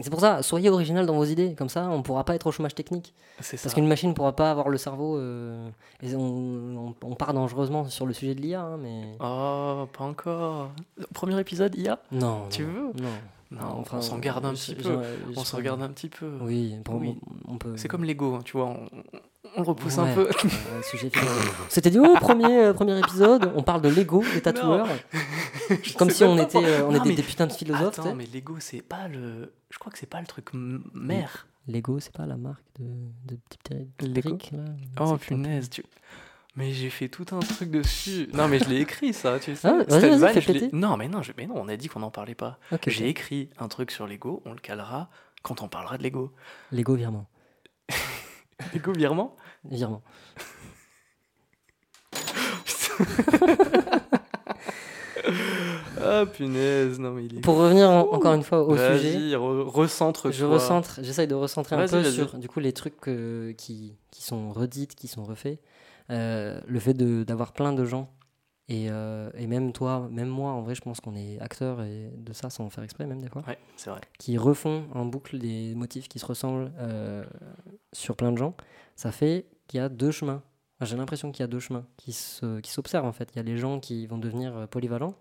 C'est pour ça, soyez original dans vos idées, comme ça on pourra pas être au chômage technique. C'est ça. Parce qu'une machine pourra pas avoir le cerveau. euh, et on, on- on part dangereusement sur le sujet de l'IA, hein, mais. Oh, pas encore. Premier épisode, IA Non. Tu non, veux? Non. Non, Enfin, on s'en garde un petit peu. On s'en garde un petit peu. Oui, on peut. C'est comme Lego, hein, tu vois, on, on repousse Ouais. un peu. C'était dit, oh, premier, euh, premier épisode, on parle de Lego, des tatoueurs. (laughs) Comme sais si on pas était, euh, on Non, était mais- des putains de philosophes. Attends, sais. mais Lego, c'est pas le. Je crois que c'est pas le truc mère. Lego, c'est pas la marque de, de là Oh punaise, tu. Mais j'ai fait tout un truc dessus. Non, mais je l'ai écrit ça, tu sais. Ah, vas-y, je l'ai- péter. Non, mais non, je- mais non, on a dit qu'on n'en parlait pas. J'ai écrit un truc sur Lego, on le calera quand on parlera de Lego. Lego virement. (laughs) Lego virement? Virement. (laughs) Ah punaise, non mais il est. Pour revenir en- encore une fois au sujet, re- recentre je recentre, j'essaye de recentrer un Vas-y, peu vas-y. sur du coup les trucs euh, qui, qui sont redites, qui sont refaits. Euh, le fait de- d'avoir plein de gens et, euh, et même toi, même moi, en vrai, je pense qu'on est acteur et de ça sans faire exprès même des fois. Ouais, c'est vrai. qui refont en boucle des motifs qui se ressemblent euh, sur plein de gens, ça fait qu'il y a deux chemins. J'ai l'impression qu'il y a deux chemins qui se- qui s'observent en fait. Il y a les gens qui vont devenir euh, polyvalents,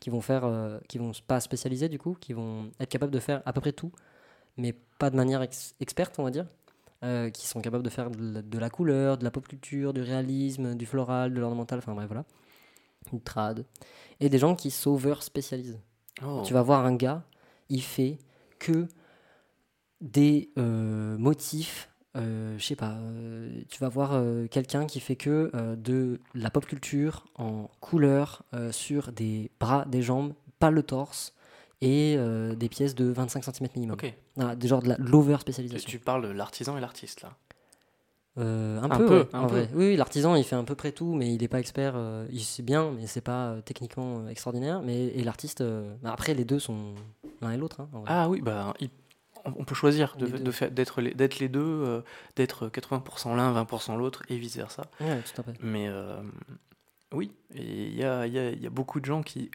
qui vont faire, euh, qui vont pas spécialiser du coup, qui vont être capables de faire à peu près tout, mais pas de manière ex- experte, on va dire. euh, qui sont capables de faire de la, de la couleur, de la pop culture, du réalisme, du floral, de l'ornemental, enfin bref, voilà. Du trad. Et des gens qui s'over spécialisent. Oh. Tu vas voir un gars, il fait que des euh, motifs, je sais pas, euh, tu vas voir euh, quelqu'un qui fait que euh, de la pop culture en couleur euh, sur des bras, des jambes, pas le torse, et euh, des pièces de 25 cm minimum. Ok. Voilà, des genres de l'over Tu, spécialisation. tu parles de l'artisan et l'artiste là? Euh, un, Un peu, peu, ouais, un en peu. vrai. Oui, oui, l'artisan, il fait à peu près tout, mais il n'est pas expert. euh, il sait bien, mais c'est pas euh, techniquement euh, extraordinaire. Mais, et l'artiste, euh, bah, après, les deux sont l'un et l'autre. hein. Ah oui, bah on, peut choisir de, Les de faire d'être les, d'être les deux, euh, d'être 80% l'un, 20% l'autre et vice versa. Ouais, tout à fait. Mais euh, oui, il y a, il y a- y a beaucoup de gens qui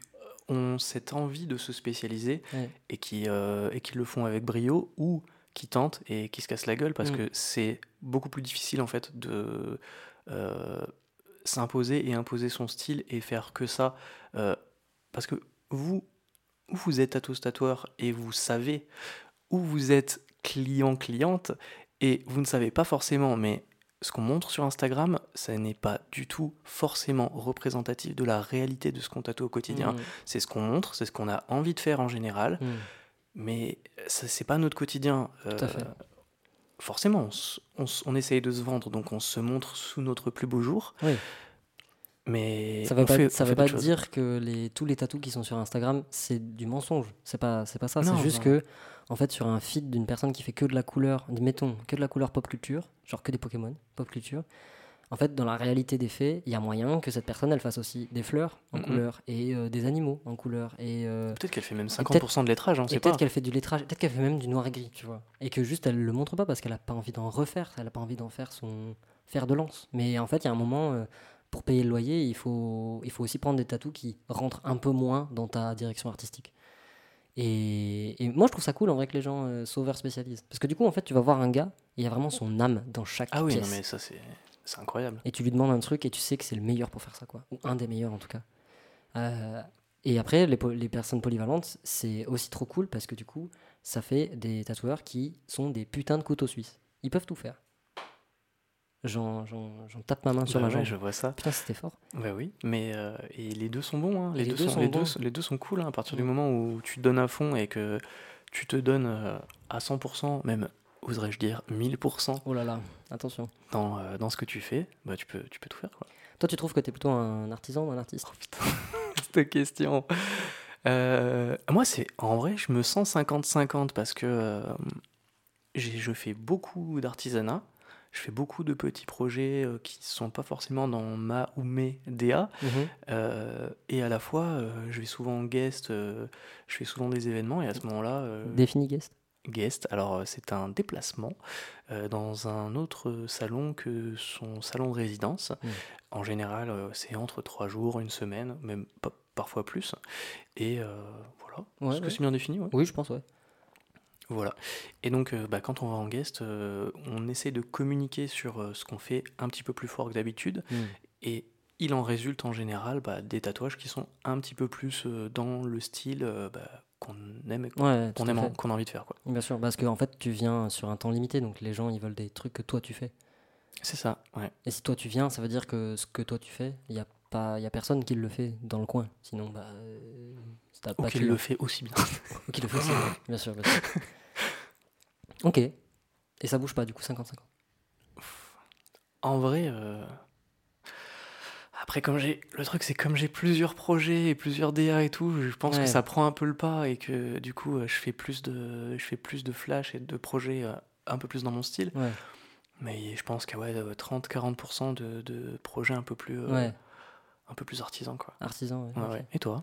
ont cette envie de se spécialiser Ouais. et, qui, euh, et qui le font avec brio ou qui tentent et qui se cassent la gueule parce Mm. que c'est beaucoup plus difficile en fait de s'imposer et imposer son style et faire que ça. parce que vous, vous êtes tatoueur et vous savez où vous êtes client cliente et vous ne savez pas forcément, mais ce qu'on montre sur Instagram, ça n'est pas du tout forcément représentatif de la réalité de ce qu'on tatoue au quotidien. Mmh, C'est ce qu'on montre, c'est ce qu'on a envie de faire en général, mmh. mais ça c'est pas notre quotidien. Tout à Euh, fait. Forcément, on, essaye de se vendre, donc on se montre sous notre plus beau jour. Oui. Mais Ça veut on pas, fait- ça veut pas dire que les, tous les tatous qui sont sur Instagram, c'est du mensonge. C'est pas, c'est pas ça. C'est juste que, en fait, sur un feed d'une personne qui fait que de la couleur, mettons, que de la couleur pop culture, genre que des Pokémon, pop culture, en fait, dans la réalité des faits, il y a moyen que cette personne, elle fasse aussi des fleurs en couleur et euh, des animaux en couleur et, euh, Peut-être qu'elle fait même peut-être- 50% de lettrage, on sait peut-être qu'elle fait du lettrage, peut-être qu'elle fait même du noir et gris, tu vois. Et que juste, elle le montre pas parce qu'elle a pas envie d'en refaire, elle a pas envie d'en faire son fer de lance. Mais en fait, il y a un moment, euh, pour payer le loyer, il faut, il faut aussi prendre des tatous qui rentrent un peu moins dans ta direction artistique. Et, et moi, je trouve ça cool en vrai que les gens euh, s'over spécialisent. Parce que du coup, en fait, tu vas voir un gars, il y a vraiment son âme dans chaque Ah oui, pièce. non, mais ça, c'est c'est incroyable. Et tu lui demandes un truc et tu sais que c'est le meilleur pour faire ça, quoi. Ou un des meilleurs, en tout cas. Euh, et après, les, po- les personnes polyvalentes, c'est aussi trop cool parce que du coup, ça fait des tatoueurs qui sont des putains de couteaux suisses. Ils peuvent tout faire. J'en j'en- j'en tape ma main sur Bah ma ouais, jambe. je vois ça. Putain, c'était fort. Bah oui, mais euh, et les deux sont bons. Hein. Les, Les deux, deux sont, sont les, bons. deux, les deux sont cool hein, à partir du Mm. moment où tu te donnes à fond et que tu te donnes euh, à 100%, même oserais-je dire 1000% Oh là là, attention. dans, euh, dans ce que tu fais, bah tu peux, tu peux tout faire quoi. Toi, tu trouves que t'es plutôt un artisan ou un artiste? (laughs) Cette question. Euh, moi, c'est en vrai, je me sens 50-50 parce que j'ai- je fais beaucoup d'artisanat. Je fais beaucoup de petits projets euh, qui ne sont pas forcément dans ma ou mes DA. Mhm. Euh, et à la fois, euh, je vais souvent en guest, je fais souvent des événements, et à ce moment-là, euh, Défini guest guest, alors c'est un déplacement dans un autre salon que son salon de résidence. Mm. En général, c'est entre trois jours, une semaine, même pa- parfois plus. Et voilà. Ouais, Est-ce que c'est bien défini ouais? Oui, je pense, ouais. Voilà. Et donc, euh, bah, quand on va en guest, euh, on essaie de communiquer sur euh, ce qu'on fait un petit peu plus fort que d'habitude. Mm. Et il en résulte en général bah, des tatouages qui sont un petit peu plus dans le style bah, qu'on aime et qu'on Ouais, aime qu'on a envie de faire. quoi. Bien sûr, parce qu'en fait, tu viens sur un temps limité, donc les gens, ils veulent des trucs que toi, tu fais. C'est ça, ouais. Et si toi, tu viens, ça veut dire que ce que toi, tu fais, il n'y a, pas- y a personne qui le fait dans le coin. Sinon, bah, Ou qu'il (laughs) le fait aussi bien. Ou qu'il le fait aussi, ouais. bien sûr, bien sûr. (laughs) Ok. Et ça bouge pas, du coup, 50-50. En vrai, euh, après, comme j'ai. Le truc, c'est comme j'ai plusieurs projets et plusieurs DA et tout, je pense Ouais. que ça prend un peu le pas et que du coup, euh, je fais plus de, je fais plus de flash et de projets euh, un peu plus dans mon style. Ouais, Mais je pense qu'à ouais, 30-40% de, de projets un peu plus, euh, ouais. un peu plus artisans, quoi. Artisan, ouais. Et toi?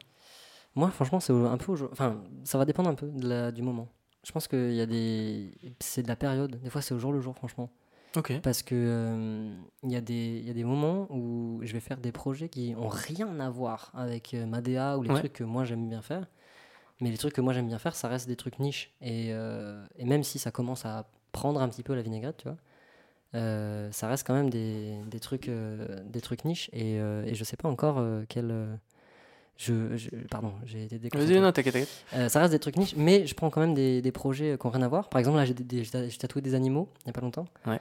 Moi, franchement, c'est un peu. Enfin, ça va dépendre un peu de la- du moment. Je pense qu'il y a des. C'est de la période. Des fois, c'est au jour le jour, franchement. Ok. Parce que euh, il y, a des- y a des moments où je vais faire des projets qui ont rien à voir avec euh, ma DA ou les Ouais. trucs que moi j'aime bien faire. Mais les trucs que moi j'aime bien faire, ça reste des trucs niches. Et, euh, et même si ça commence à prendre un petit peu la vinaigrette, tu vois, euh, ça reste quand même des, des trucs, euh, des trucs niches. Et, euh, et je sais pas encore euh, quel. Euh, je, je- pardon, j'ai été. Vas-y, non, t'inquiète, t'inquiète. Euh, ça reste des trucs niches, mais je prends quand même des, des projets qui n'ont rien à voir. Par exemple, là, j'ai des- tatoué des animaux il n'y a pas longtemps. Ouais.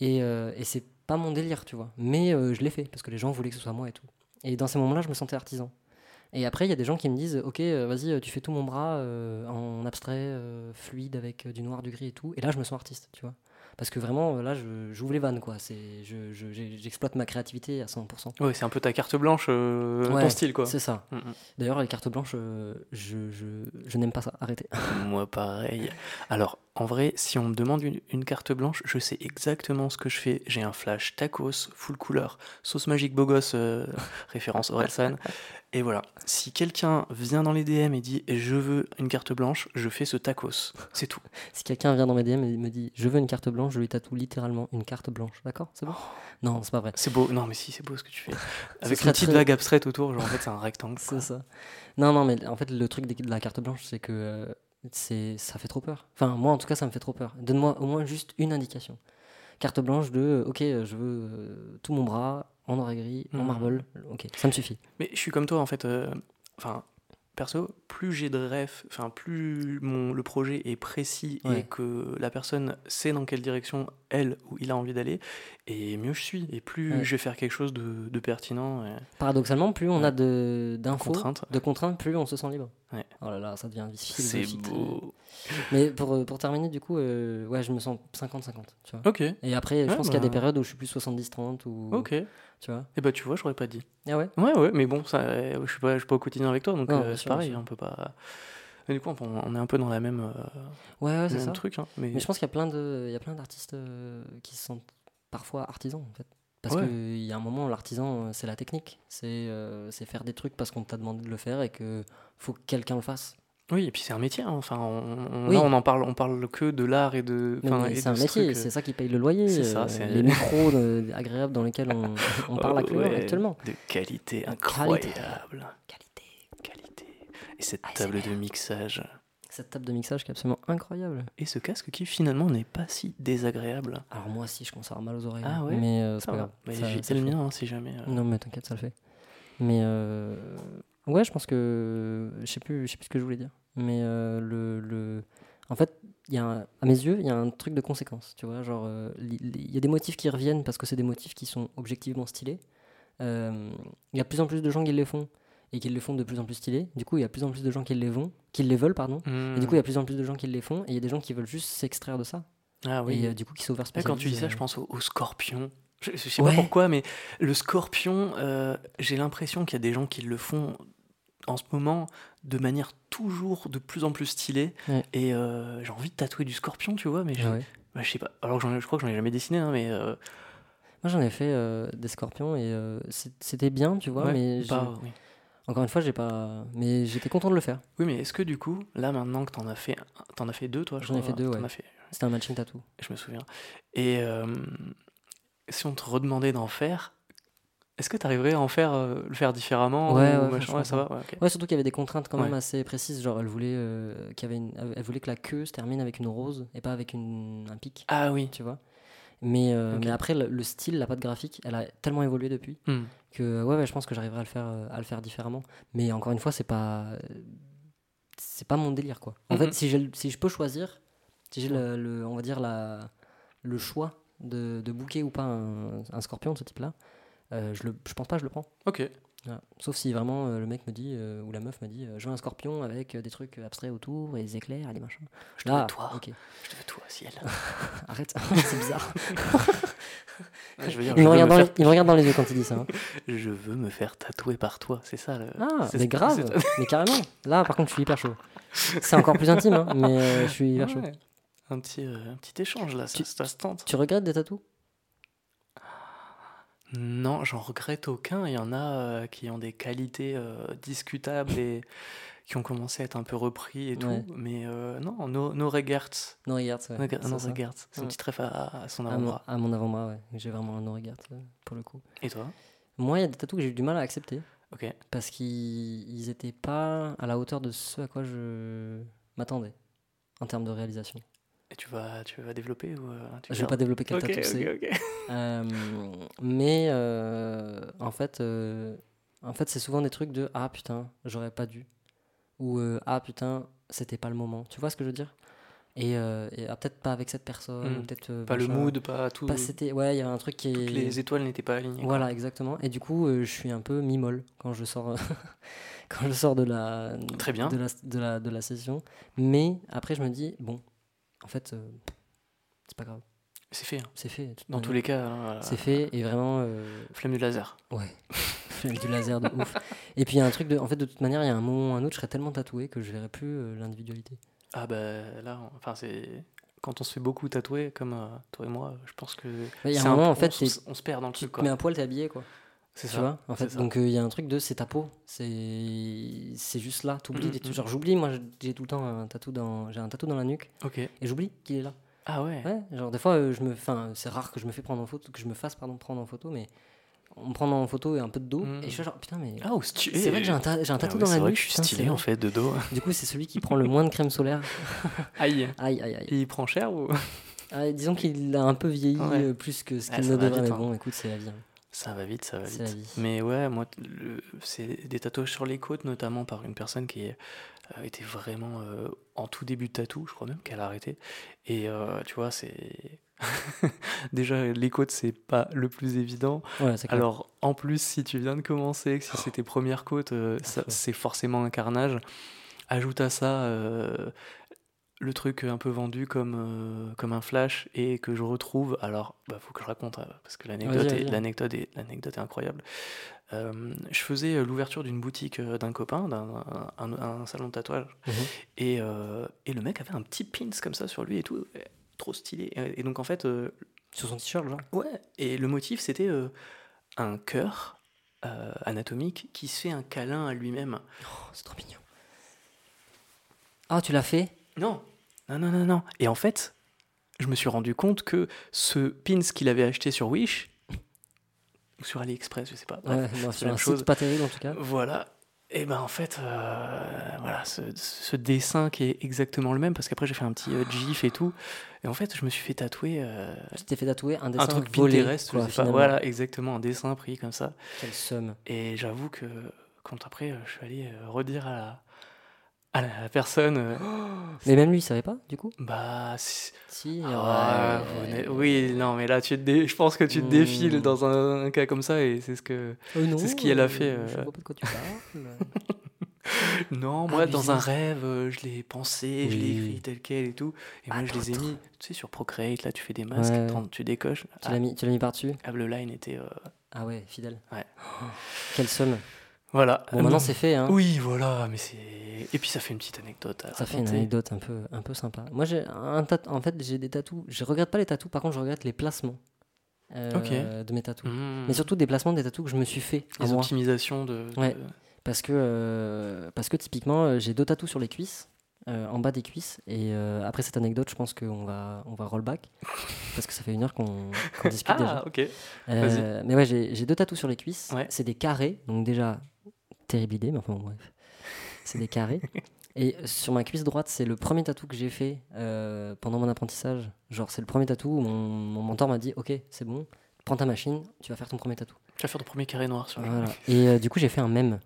Et, euh, et c'est pas mon délire, tu vois. Mais euh, je l'ai fait parce que les gens voulaient que ce soit moi et tout. Et dans ces moments-là, je me sentais artisan. Et après, il y a des gens qui me disent Ok, euh, vas-y, euh, tu fais tout mon bras euh, en abstrait, euh, fluide, avec euh, du noir, du gris et tout. Et là, je me sens artiste, tu vois. Parce que vraiment, là, j'ouvre les vannes, quoi. C'est- je- je- J'exploite ma créativité à 100%. Ouais, c'est un peu ta carte blanche, euh, Ouais, ton style, quoi. C'est ça. Mm, mm. D'ailleurs, les cartes blanches, euh, je, je, je n'aime pas ça. Arrêtez. (laughs) Moi, pareil. Alors, en vrai, si on me demande une, une carte blanche, je sais exactement ce que je fais. J'ai un flash tacos, full couleur, sauce magique beau gosse, euh, (laughs) référence Orelsan. Et voilà. Si quelqu'un vient dans les DM et dit je veux une carte blanche, je fais ce tacos. C'est tout. (laughs) Si quelqu'un vient dans mes DM et me dit je veux une carte blanche, je lui tatoue littéralement une carte blanche. D'accord? C'est bon? Non, c'est pas vrai. C'est beau. Non, mais si, c'est beau ce que tu fais. (laughs) Avec une petite très- vague abstraite autour, genre en fait, c'est un rectangle. (laughs) C'est ça. Non, non, mais en fait, le truc de la carte blanche, c'est que euh, c'est ça fait trop peur. Enfin, moi, en tout cas, ça me fait trop peur. Donne-moi au moins juste une indication. Carte blanche de euh, ok, euh, je veux euh, tout mon bras en et gris, en Mhm. marble. Ok, ça me suffit. Mais je suis comme toi en fait. euh, Enfin, perso, plus j'ai de rêves, enfin plus mon le projet est précis Ouais. et que la personne sait dans quelle direction elle ou il a envie d'aller, et mieux je suis. Et plus Ouais. je vais faire quelque chose de, de pertinent. Et Paradoxalement, plus on a de d'infos, de contraintes, plus on se sent libre. Ouais. Oh là là, ça devient vite C'est beau. Mais pour, euh, pour terminer, du coup, euh, ouais, je me sens 50-50, tu vois. Ok. Et après, je Ouais, pense qu'il y a des bah. périodes où je suis plus 70-30 ou Ok. Et tu vois. bah tu vois, j'aurais pas dit. Ah ouais? Ouais, ouais, mais bon, ça, euh, je suis pas, je suis pas au quotidien avec toi, donc euh, c'est pareil, on peut pas. Mais du coup, on, est un peu dans la même, euh, Ouais, ouais, c'est ça. truc, hein, mais, Mais je pense qu'il y a plein de, il y a plein d'artistes euh, qui se sentent parfois artisans en fait. Parce Ouais. qu'il y a un moment, l'artisan, euh, c'est la technique. C'est euh, faire des trucs parce qu'on t'a demandé de le faire et que faut que quelqu'un le fasse. Oui, et puis c'est un métier. hein. Enfin, on, on- Oui. là, on en parle, on parle que de l'art et de. C'est un ce métier, c'est ça qui paye le loyer. c'est ça, c'est- les micros agréables dans lesquels on, on (laughs) parle Oh, actuellement. ouais, actuellement. De qualité incroyable. qualité. Et cette ASMR. table de mixage. Cette table de mixage qui est absolument incroyable. Et ce casque qui finalement n'est pas si désagréable. Alors moi aussi, je commence à avoir mal aux oreilles. Ah ouais Mais euh, c'est pas grave. Mais Ça- j'ai le mien hein, si jamais. euh. Non, mais t'inquiète, ça le fait. Mais euh, ouais, je pense que je sais plus, je sais plus ce que je voulais dire. Mais euh, le, le, en fait, y a un- à mes yeux, il y a un truc de conséquence. Tu vois, genre, il y a des motifs qui reviennent parce que c'est des motifs qui sont objectivement stylés. Il y a de plus en plus de gens qui les font et qui les font de plus en plus stylés. Du coup, il y a de plus en plus de gens qui les vont, qui les veulent, pardon. Et du coup, il y a de plus en plus de gens qui les font et il y a des gens qui veulent juste s'extraire de ça. Ah oui. Et euh, du coup, qui s'over Ouais, quand tu dis ça, je pense au, au scorpion. Je, je sais Ouais. pas pourquoi, mais le scorpion, euh, j'ai l'impression qu'il y a des gens qui le font en ce moment de manière toujours de plus en plus stylée. Ouais. Et euh, j'ai envie de tatouer du scorpion, tu vois, mais je, Ah ouais. bah, je sais pas. Alors je crois que j'en ai jamais dessiné, hein, mais. Moi, j'en ai fait des scorpions et c'était bien, tu vois, mais pas- oui. Encore une fois, j'ai pas. Mais j'étais content de le faire. Oui, mais est-ce que du coup, là maintenant que t'en as fait, t'en as fait deux, toi je J'en ai fait deux, ouais. fait- C'était un matching tattoo. je me souviens. Et euh, si on te redemandait d'en faire, est-ce que tu arriverais à en faire, euh, le faire différemment Ouais, ou ouais, machin? franchement, ça va, ouais. Ouais, surtout qu'il y avait des contraintes quand même Ouais. assez précises. Genre, elle voulait, euh, qu'il y avait une- elle voulait que la queue se termine avec une rose et pas avec une... un pic, Ah oui. tu vois? Mais, euh, mais après, le, le style, la patte graphique, elle a tellement évolué depuis Hmm. Que ouais, ouais, je pense que j'arriverai à le faire, euh, à le faire différemment. Mais encore une fois, c'est pas, c'est pas mon délire quoi. En fait, si, le- si je peux choisir, si j'ai le, le- on va dire la, le choix de, de booker ou pas un, un scorpion de ce type-là, euh, je, le, je pense pas je le prends. Ok. Voilà. Sauf si vraiment euh, le mec me dit, euh, ou la meuf me dit, euh, je veux un scorpion avec des trucs abstraits autour et des éclairs et des machins. Je te veux Là, toi. Je te veux toi, ciel. (laughs) arrête, (laughs) c'est bizarre. je veux dire, Il je me, regarde me les, il me regarde dans les yeux quand il dit ça. hein. (laughs) je veux me faire tatouer par toi, c'est ça. Le... Ah, mais grave, mais carrément. Là, par contre, je suis hyper chaud. C'est encore plus intime, hein, mais je suis hyper chaud. Un petit, un petit échange là, ça, Tu- ça se tente. Tu regrettes des tatous? Non, j'en regrette aucun. Il y en a euh, qui ont des qualités euh, discutables et qui ont commencé à être un peu repris et tout. Ouais. Mais euh, non, no, no regrets. No regards, ouais. No no ça. regrets. C'est un Ouais. petit trèfle à, à son avant-bras. à mon avant-bras, ouais. J'ai vraiment un no regards pour le coup. Et toi? Moi, il y a des tatous que j'ai eu du mal à accepter Ok. parce qu'ils ils étaient pas à la hauteur de ce à quoi je m'attendais en termes de réalisation. Et tu vas, tu vas développer ou tu Je vais gardes pas développer quel Ok, tatou c'est. ok, ok. Euh, mais euh, en fait, euh, en fait, c'est souvent des trucs de ah putain, j'aurais pas dû ou ah putain, c'était pas le moment. Tu vois ce que je veux dire? Et, et, ah, peut-être pas avec cette personne, Hmm. peut-être Pas le mood, pas tout. Pas c'était ouais, il y a un truc qui est Toutes les étoiles n'étaient pas alignées. quoi. voilà exactement. Et du coup, je suis un peu mi-molle quand je sors (laughs) quand je sors de la Très bien. de la, de la de la session. Mais après, je me dis bon, en fait, c'est pas grave, C'est fait. hein. c'est fait. Dans tous les cas, hein, C'est fait et vraiment. euh, flemme du laser. Ouais. (laughs) Flemme du laser de ouf. Et puis il y a un truc de. En fait, de toute manière, il y a un moment ou un autre, je serais tellement tatoué que je verrais plus euh, l'individualité. Ah bah là, on- enfin c'est quand on se fait beaucoup tatouer comme euh, toi et moi, je pense que Il y a un moment, en fait, on, t'es- s- on se perd dans le Tu truc quoi. mets un poil, t'es habillé, quoi. C'est Tu ça. vois En fait, donc euh, il y a un truc de. C'est ta peau. C'est c'est juste là. T'oublies. Des trucs. mhm. Genre, j'oublie, moi, j'ai tout le temps un tatou dans. J'ai un tatou dans la nuque Ok. et j'oublie qu'il est là. Ah ouais. Ouais, genre, des fois, euh, je me. Enfin, c'est rare que je me fais prendre en photo, que je me fasse, pardon, prendre en photo, mais. On me prend en photo et un peu de dos. Et je suis genre, putain, mais. Ah, oh, stylé. c'est vrai que j'ai un, ta- j'ai un Ah tatou ouais, dans c'est la vrai nuque. que je suis putain, c'est stylé en fait de dos. Du coup, c'est celui qui prend le moins de crème solaire. (laughs) Aïe. Aïe, aïe, aïe. Et il prend cher ou? Ah, disons qu'il a un peu vieilli Ouais. euh, plus que ce qu'il ne devrait. mais hein. bon, écoute, c'est la vie. hein. Ça va vite, ça va vite. Mais ouais, moi, c'est des tatouages sur les côtes, notamment par une personne qui euh, était vraiment euh, en tout début de tatou, je crois même qu'elle a arrêté. Et euh, tu vois, c'est. (laughs) Déjà, les côtes, c'est pas le plus évident. Ouais. Alors, en plus, si tu viens de commencer, que si c'est tes premières côtes, euh, c'est forcément un carnage. Ajoute à ça le truc un peu vendu comme, euh, comme un flash et que je retrouve. Alors, bah, faut que je raconte euh, parce que l'anecdote est, l'anecdote est, l'anecdote est incroyable. Euh, je faisais l'ouverture d'une boutique d'un copain, d'un un, salon de tatouage, Mhm. et, euh, et le mec avait un petit pins comme ça sur lui et tout, trop stylé. Et, donc en fait, Sur son t-shirt, genre. Ouais, et le motif c'était un cœur anatomique qui se fait un câlin à lui-même. Oh, c'est trop mignon. Ah, tu l'as fait? Non, non, non, non, non. Et en fait, je me suis rendu compte que ce pins qu'il avait acheté sur Wish, ou sur AliExpress, je sais pas, bref, Ouais, bon, c'est la même chose. pas terrible en tout cas. Voilà. Et ben en fait, euh, voilà, ce, ce dessin qui est exactement le même, parce qu'après j'ai fait un petit euh, gif et tout. Et en fait, je me suis fait tatouer euh, Tu t'es fait tatouer un dessin un truc volé, Pinterest, quoi, je sais pas. Voilà, exactement, un dessin pris comme ça. Quelle somme. Et j'avoue que quand après, euh, je suis allé redire à la, à la personne, euh, (gasps) (gasps) Mais même lui, il savait pas, du coup? Bah, si- Si, ah, ouais. vous oui, non, mais là, tu te dé- je pense que tu te Hmm. défiles dans un, un cas comme ça, et c'est ce que. Oh c'est ce qu'elle a euh, fait, Je euh. vois pas de quoi tu parles. (laughs) Non, moi, dans un rêve, euh, je l'ai pensé, je l'ai écrit tel quel et tout. Et Ah, moi, je les ai mis, tu sais, sur Procreate, là, tu fais des masques, Ouais. tu décoches. tu Ah, l'as mis, tu l'as mis par-dessus? Ah, le line était. euh, Ah ouais, fidèle. Ouais. Oh, (gasps) quelle somme. Voilà. Bon, maintenant c'est fait, hein. Oui, voilà, mais c'est. Et puis, ça fait une petite anecdote à Ça fait une anecdote un peu, un peu sympa. Moi, j'ai un tat- en fait, j'ai des tatous. Je regrette pas les tatous, par contre, je regrette les placements euh, de mes tatous. Mmh. Mais surtout des placements des tatous que je me suis fait les optimisations de. de- Ouais. Parce que, euh, parce que typiquement, euh, j'ai deux tatous sur les cuisses, euh, en bas des cuisses. Et euh, après cette anecdote, je pense qu'on va, on va roll back. (laughs) parce que ça fait une heure qu'on qu'on discute déjà. Ah, ok. Euh, mais ouais, j'ai j'ai deux tatous sur les cuisses. Ouais. C'est des carrés, donc déjà, terrible idée, mais enfin bon, bref. C'est des carrés. (laughs) Et sur ma cuisse droite, c'est le premier tatou que j'ai fait euh, pendant mon apprentissage. Genre, c'est le premier tatou où mon, mon mentor m'a dit Ok, c'est bon, prends ta machine, tu vas faire ton premier tatou. Tu vas faire ton premier carré noir sur. Voilà. Et euh, du coup, j'ai fait un mème.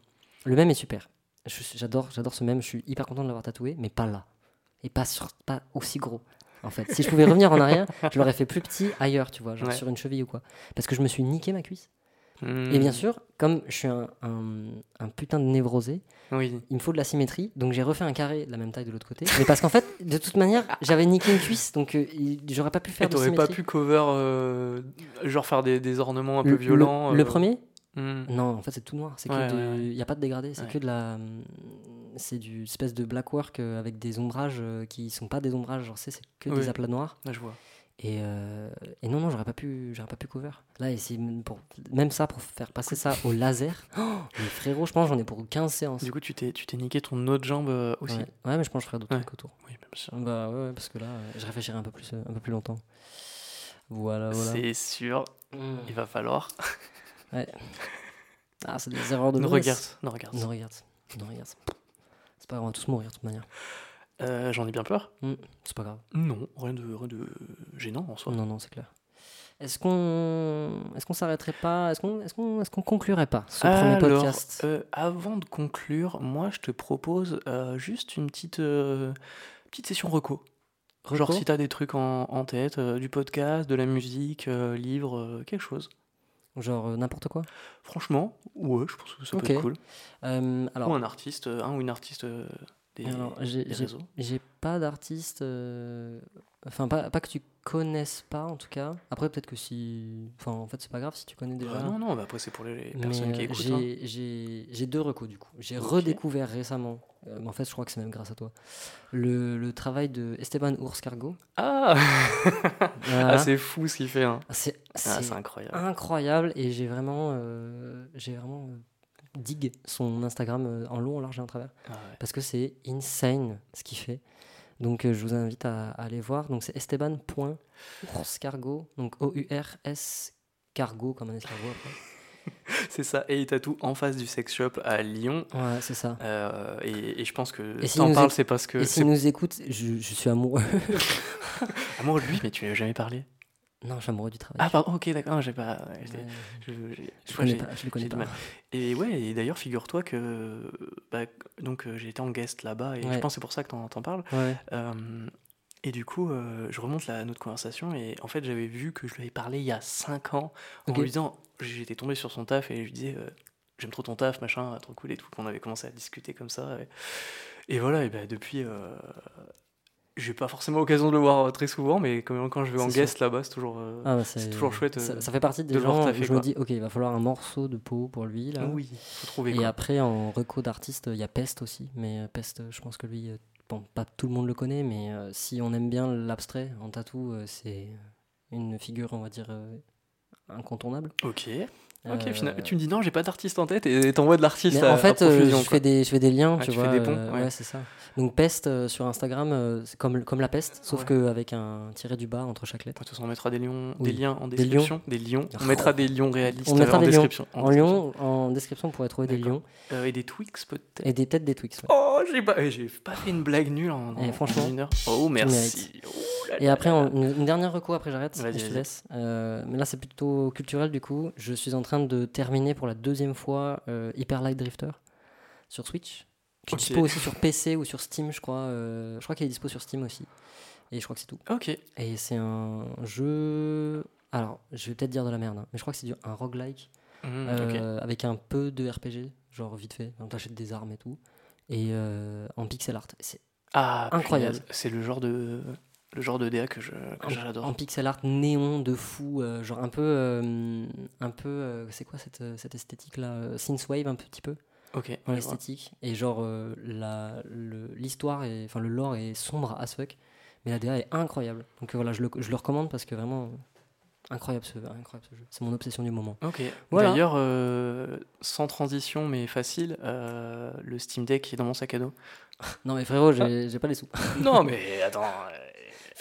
Le mème est super. J'adore, j'adore ce mème. Je suis hyper content de l'avoir tatoué, mais pas là. Et pas, sur, pas aussi gros. En fait, si je pouvais revenir en arrière, je l'aurais fait plus petit ailleurs, tu vois, genre Ouais. sur une cheville ou quoi. Parce que je me suis niqué ma cuisse. Mmh. Et bien sûr, comme je suis un, un- un putain de névrosé, Oui. il me faut de la symétrie. Donc j'ai refait un carré de la même taille de l'autre côté. Mais parce qu'en fait, de toute manière, j'avais niqué une cuisse, donc euh, j'aurais pas pu faire Et de t'aurais symétrie. pas pu cover, euh, genre faire des, des ornements un peu le- violents. Le, euh, premier hmm. Non, en fait, c'est tout noir. C'est Ouais, que ouais, ouais. il y a pas de dégradé. C'est Ouais. que de la, hum, c'est du espèce de black work avec des ombrages qui sont pas des ombrages. Genre c'est c'est que Oui. des aplats noirs. Là, je vois. Et, euh, et non, non, j'aurais pas pu, j'aurais pas pu cover. Là, même pour même ça pour faire passer ça au laser. (gasps) Oh, mais frérot, je pense j'en ai pour 15 séances. Du coup, tu t'es, tu t'es niqué ton autre jambe euh, aussi. ouais. Ouais, mais je pense que je ferai d'autres Ouais. trucs autour. Oui, bien sûr. Bah ouais, ouais, parce que là, euh, je réfléchirai un peu plus, un peu plus longtemps. Voilà, voilà. C'est sûr, Mm. il va falloir. (laughs) Ah, c'est des erreurs de Ne regarde, ne regarde. Non, regarde. Non, regarde. C'est pas grave, on va tous mourir de toute manière. Euh, J'en ai bien peur. C'est pas grave. Non, rien de, rien de gênant en soi. Non, non, c'est clair. Est-ce qu'on qu'on s'arrêterait pas? Est-ce qu'on est-ce qu'on conclurait pas ce premier podcast? euh, avant de conclure, moi, je te propose euh, juste une petite, euh, petite session reco. Genre, Reco si t'as des trucs en, en tête, du podcast, de la musique, livre, quelque chose. Genre euh, n'importe quoi? Franchement, ouais, je pense que ça peut être cool. Euh, Alors, ou un artiste, ou une artiste des, alors, j'ai des j'ai- réseaux. j'ai pas d'artiste. euh, Enfin, pas, pas que tu connaisses pas en tout cas. Après, peut-être que si. Enfin, en fait, c'est pas grave si tu connais déjà. Ah non, non, bah après, c'est pour les, les Mais, personnes qui écoutent. hein. j'ai- j'ai j'ai deux recos du coup. J'ai redécouvert récemment, euh, mais en fait je crois que c'est même grâce à toi, le, le travail de Esteban Ours-Cargo. Ah, (laughs) Voilà. ah c'est fou ce qu'il fait. Hein. c'est Ah, c'est incroyable. incroyable et j'ai vraiment, euh, j'ai vraiment euh, dig son Instagram euh, en long, en large et en travers Ah ouais. parce que c'est insane ce qu'il fait. Donc euh, je vous invite à, à aller voir. Donc c'est esteban.ourscargo, donc O-U-R-S cargo comme un escargot après. (laughs) C'est ça, et il tatoue en face du sex shop à Lyon. Ouais, c'est ça. Euh, et, et je pense que Et si s'il t'en parles, éc- c'est parce que Et s'il nous écoute, je, je suis amoureux. (laughs) amoureux de lui, mais tu lui as jamais parlé. Non, je suis amoureux du travail. Ah, pardon, ok, d'accord, j'ai pas. Ouais, je- je, je- connais pas, je le connais pas. Et ouais, et d'ailleurs, figure-toi que. bah, donc, euh, j'ai été en guest là-bas, et je pense que c'est pour ça que t'en t'en parles. Ouais. Euh, et du coup, euh, je remonte la, notre conversation, et en fait, j'avais vu que je lui avais parlé il y a 5 ans, en lui disant. J'étais tombé sur son taf, et je lui disais. euh, J'aime trop ton taf, machin, trop cool et tout, qu'on avait commencé à discuter comme ça. Et, et voilà, et bah, depuis, j'ai pas forcément l'occasion de le voir euh, très souvent, mais quand, quand je vais en guest là-bas, c'est toujours. euh, Ah, bah, c'est toujours chouette, Ça, euh, ça fait partie des de gens taffer, je me dis, ok, il va falloir un morceau de peau pour lui. Là. oui, faut trouver Et quoi. après, en reco d'artiste, il y a Pest aussi. Mais Pest, je pense que lui, bon, pas tout le monde le connaît, mais euh, si on aime bien l'abstrait en tatou, c'est une figure, on va dire, incontournable. Ok. Ok, Euh, finalement, tu me dis non, j'ai pas d'artiste en tête et t'envoies de l'artiste en fait, à euh, je, fais des, je fais des liens, Ah, tu tu fais vois. des ponts, euh, ouais. c'est ça. Donc Pest euh, sur Instagram, euh, c'est comme, comme la peste, sauf Ouais. qu'avec un tiré du bas entre chaque lettre. De toute façon, on mettra des, lions, Oui. des liens en Des description. Des lions. On Oh. mettra des lions réalistes On mettra en des lions. description. En, description. en description, on pourrait trouver des lions Euh, et des Twix peut-être. et des têtes des Twix. ouais. Oh, j'ai pas, eh, j'ai pas fait une blague nulle en, Eh, en franchement, une heure. Oh, merci. Oh là Et après, là. une, une dernière reco, après j'arrête, je te laisse. Mais là, c'est plutôt culturel du coup. Je suis en train de terminer pour la deuxième fois euh, Hyper Light Drifter sur Switch. Qui est dispo aussi sur PC ou sur Steam, je crois. euh, je crois qu'il est dispo sur Steam aussi. Et je crois que c'est tout. Ok. Et c'est un jeu. Alors, je vais peut-être dire de la merde, hein, mais je crois que c'est du- un roguelike Mm, euh, avec un peu de RPG, genre vite fait. On t'achète des armes et tout. Et euh, en pixel art. C'est Ah, Incroyable. C'est le genre de le genre de DA que je que j'adore. en pixel art néon de fou, euh, genre un peu, euh, un peu, euh, c'est quoi cette, cette esthétique là, synthwave un petit peu? Ok. dans l'esthétique. Et genre la, l'histoire et enfin le lore est sombre as fuck, mais la DA est incroyable. Donc voilà, je le, je le recommande parce que vraiment incroyable ce, incroyable ce jeu. C'est mon obsession du moment. Ok. Voilà. D'ailleurs, sans transition mais facile, le Steam Deck est dans mon sac à dos. (laughs) Non mais frérot, j'ai, j'ai pas les sous. non (laughs) mais attends.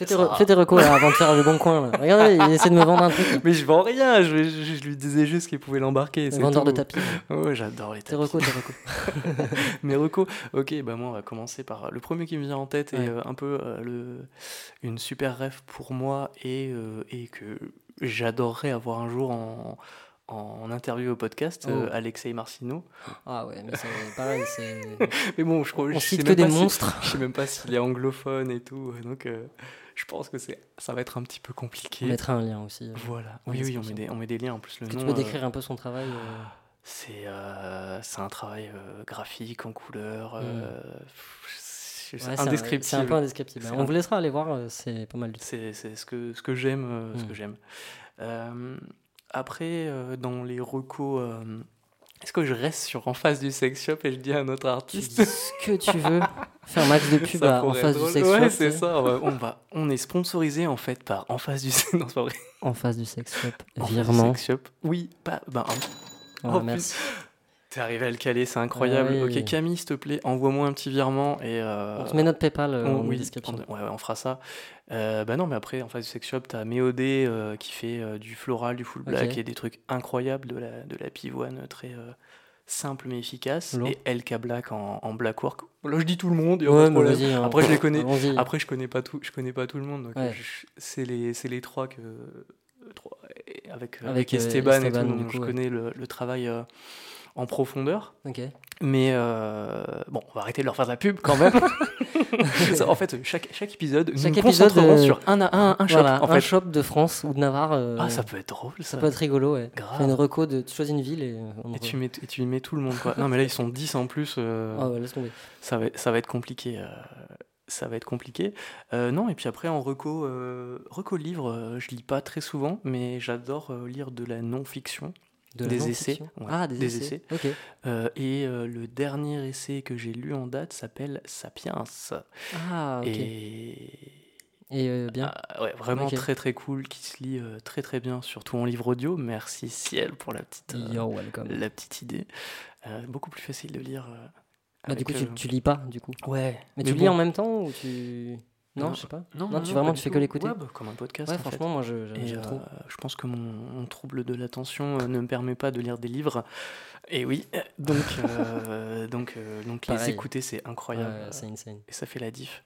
Euh, Fais tes, ça- re- fais tes recos là avant de faire le bon coin là. Regardez, il essaie de me vendre un truc. (laughs) Mais je vends rien. Je, je- je lui disais juste qu'il pouvait l'embarquer. Vendeur de tapis. Ouais, j'adore les Tes tapis. recos, tes recos. (laughs) Mes recos, ok, bah moi on va commencer par le premier qui me vient en tête et euh, un peu euh, le, une super rêve pour moi et, euh, et que j'adorerais avoir un jour en, en interview au podcast, euh, Oh. Alexei Marcino. Ah ouais, mais c'est pareil, c'est. (laughs) Mais bon, je crois On je cite sais que même des pas si- monstres. je sais même pas s'il est anglophone et tout, donc euh, je pense que c'est ça va être un petit peu On compliqué. mettra un lien aussi. euh. Voilà, oui, oui, on met, des, on met des liens en plus. Le Que nom, tu peux euh, décrire un peu son travail. euh, c'est c'est un travail graphique en couleur, pff, c'est ouais, indescriptible. C'est un peu indescriptible. On un- vous laissera aller voir, c'est pas mal du tout. C'est ce que, ce que j'aime. ce Mm. que j'aime. Après, dans les recos, est-ce que je reste sur en face du sex shop et je dis à notre Tu artiste dis ce que tu veux. Fais un max de pub à- en face du sex Ouais, shop. c'est tu sais. ça. ouais, on, va, on est sponsorisé en fait par en face du (laughs) non, c'est pas vrai. En face du sex shop. En face du Virement. sex shop. Oui, pas. Ben, un- Oh, merci. T'es arrivé à le caler, c'est incroyable. Ah oui. Ok, Camille, s'il te plaît, envoie-moi un petit virement et. euh, On te met notre PayPal euh, on- en oui, description. on- ouais, ouais, on fera ça. Euh, bah non, mais après, en face du sex shop, t'as Méodé euh, qui fait du floral, du full black et des trucs incroyables, de la, de la pivoine très simple mais efficace. Et LK Black en, en black work. Là, je dis tout le monde, pas Ouais, hein, Après, je les connais. Après, je connais pas tout, je connais pas tout le monde, c'est les, les trois que trois, et avec, avec, Avec, Esteban, et tout, donc coup, je connais le, le travail en profondeur. Ok. Mais euh, bon, on va arrêter de leur faire de la pub quand même. (laughs) En fait, chaque, chaque épisode, nous Chaque nous épisode, concentrerons euh, sur un, un, un shop. Voilà, en un fait. shop de France ou de Navarre. euh, Ah, ça peut être drôle, ça. ça peut être rigolo, ouais. Grave. Fais une reco de. Tu choisis une ville et. euh, on Et tu, mets, et tu y mets tout le monde, quoi. non, mais là, ils sont 10 en plus. Ah ouais, laisse tomber. ça, va, ça va être compliqué. ça va être compliqué. Euh, non, et puis après, en reco, euh, reco livre, euh, je lis pas très souvent, mais j'adore lire de la non-fiction. De la Des essais, ouais, Ah, des, des essais. Euh, et euh, le dernier essai que j'ai lu en date s'appelle Sapiens. Ah, ok. Et Et euh, bien. Ah, ouais, vraiment très très cool, qui se lit euh, très très bien, surtout en livre audio. Merci Ciel pour la petite, euh, la petite idée. Beaucoup plus facile de lire. Bah, du coup, tu, tu lis pas, du coup. Ouais. Mais, tu bon. lis en même temps ou tu. Non, Non, je sais pas. Non, Non, tu vraiment, tu fais que l'écouter bah, comme un podcast. Ouais, en fait. franchement, moi, je- euh, trop. je pense que mon, mon trouble de l'attention euh, ne me permet pas de lire des livres. Et oui, euh, (laughs) donc, euh, donc, euh, donc les écouter, c'est incroyable. C'est insane. et ça fait la diff.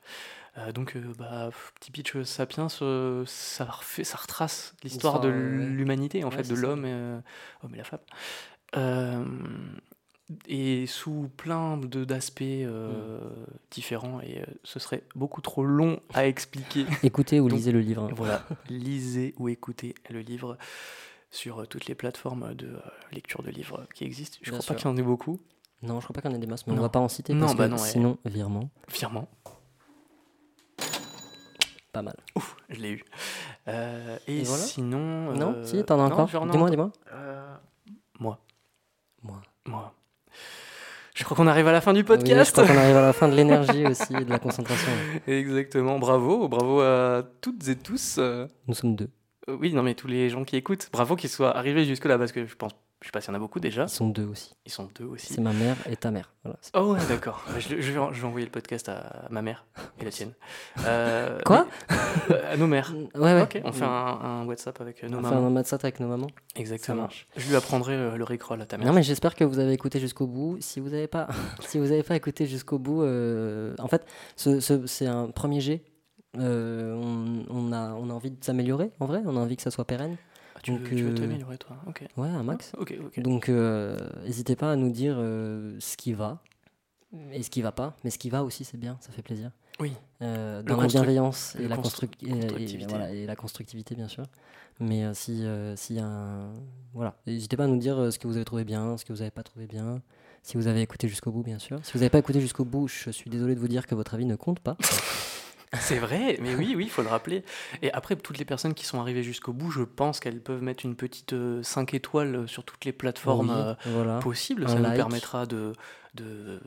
Euh, donc, euh, bah, petit pitch euh, Sapiens, euh, ça, refait, ça retrace l'histoire de euh, l'humanité, en Ouais, fait, de l'homme euh, homme et la femme. Et sous plein de- d'aspects euh, Mm. différents, et euh, ce serait beaucoup trop long à expliquer. (laughs) Écoutez ou Donc, lisez le livre. voilà, lisez ou écoutez le livre sur euh, toutes les plateformes de lecture de livres qui existent. Je Bien crois pas qu'il y en ait beaucoup. Non, je crois pas qu'il y en ait des masses, mais on Non. va pas en citer Non, parce bah que non, ouais. sinon, virement, Virement. pas mal. Ouf, je l'ai eu. Et Et voilà. sinon. non, si, t'en as encore Dis-moi, dis-moi. Moi, Moi. moi. Je crois qu'on arrive à la fin du Oui, je podcast. crois qu'on arrive à la fin de l'énergie aussi et de la concentration. (laughs) Exactement, bravo, bravo à toutes et tous. Nous sommes deux. Euh, Oui, non, mais tous les gens qui écoutent, bravo qu'ils soient arrivés jusque-là, parce que je pense, je sais pas s'il y en a beaucoup déjà. Ils sont deux aussi. Ils sont deux aussi. C'est ma mère et ta mère. Voilà. Oh ouais, d'accord. (laughs) je, je vais, envoyer le podcast à ma mère et la (laughs) tienne. Euh, Quoi euh, À nos mères. (laughs) Ouais, ouais. On fait un, un WhatsApp avec euh, nos On fait mamans. un match avec nos mamans. Ça Exactement. marche. Je lui apprendrai le Rickroll à ta mère. Non mais j'espère que vous avez écouté jusqu'au bout. Si vous n'avez pas, si vous avez pas écouté jusqu'au bout, euh, en fait, ce, ce- c'est un premier jet. On, on a, on a envie de s'améliorer, en vrai. On a envie que ça soit pérenne. Ah, tu, donc, veux, tu veux euh, t'améliorer, toi. Ouais, un max. Ok. Donc, euh, n'hésitez pas à nous dire euh, ce qui va et ce qui va pas. Mais ce qui va aussi, c'est bien, ça fait plaisir. Oui. Euh, dans la bienveillance et la, et- et, constructivité. voilà, et la constructivité, bien sûr. Mais euh, si, euh, s'il y a un... Voilà, n'hésitez pas à nous dire ce que vous avez trouvé bien, ce que vous n'avez pas trouvé bien. Si vous avez écouté jusqu'au bout, bien sûr. Si vous n'avez pas écouté jusqu'au bout, je suis désolé de vous dire que votre avis ne compte pas. (laughs) C'est vrai, mais oui, oui, il faut le rappeler. Et après, toutes les personnes qui sont arrivées jusqu'au bout, je pense qu'elles peuvent mettre une petite 5 étoiles sur toutes les plateformes Oui, euh, voilà. possibles. Un Ça nous permettra de, de-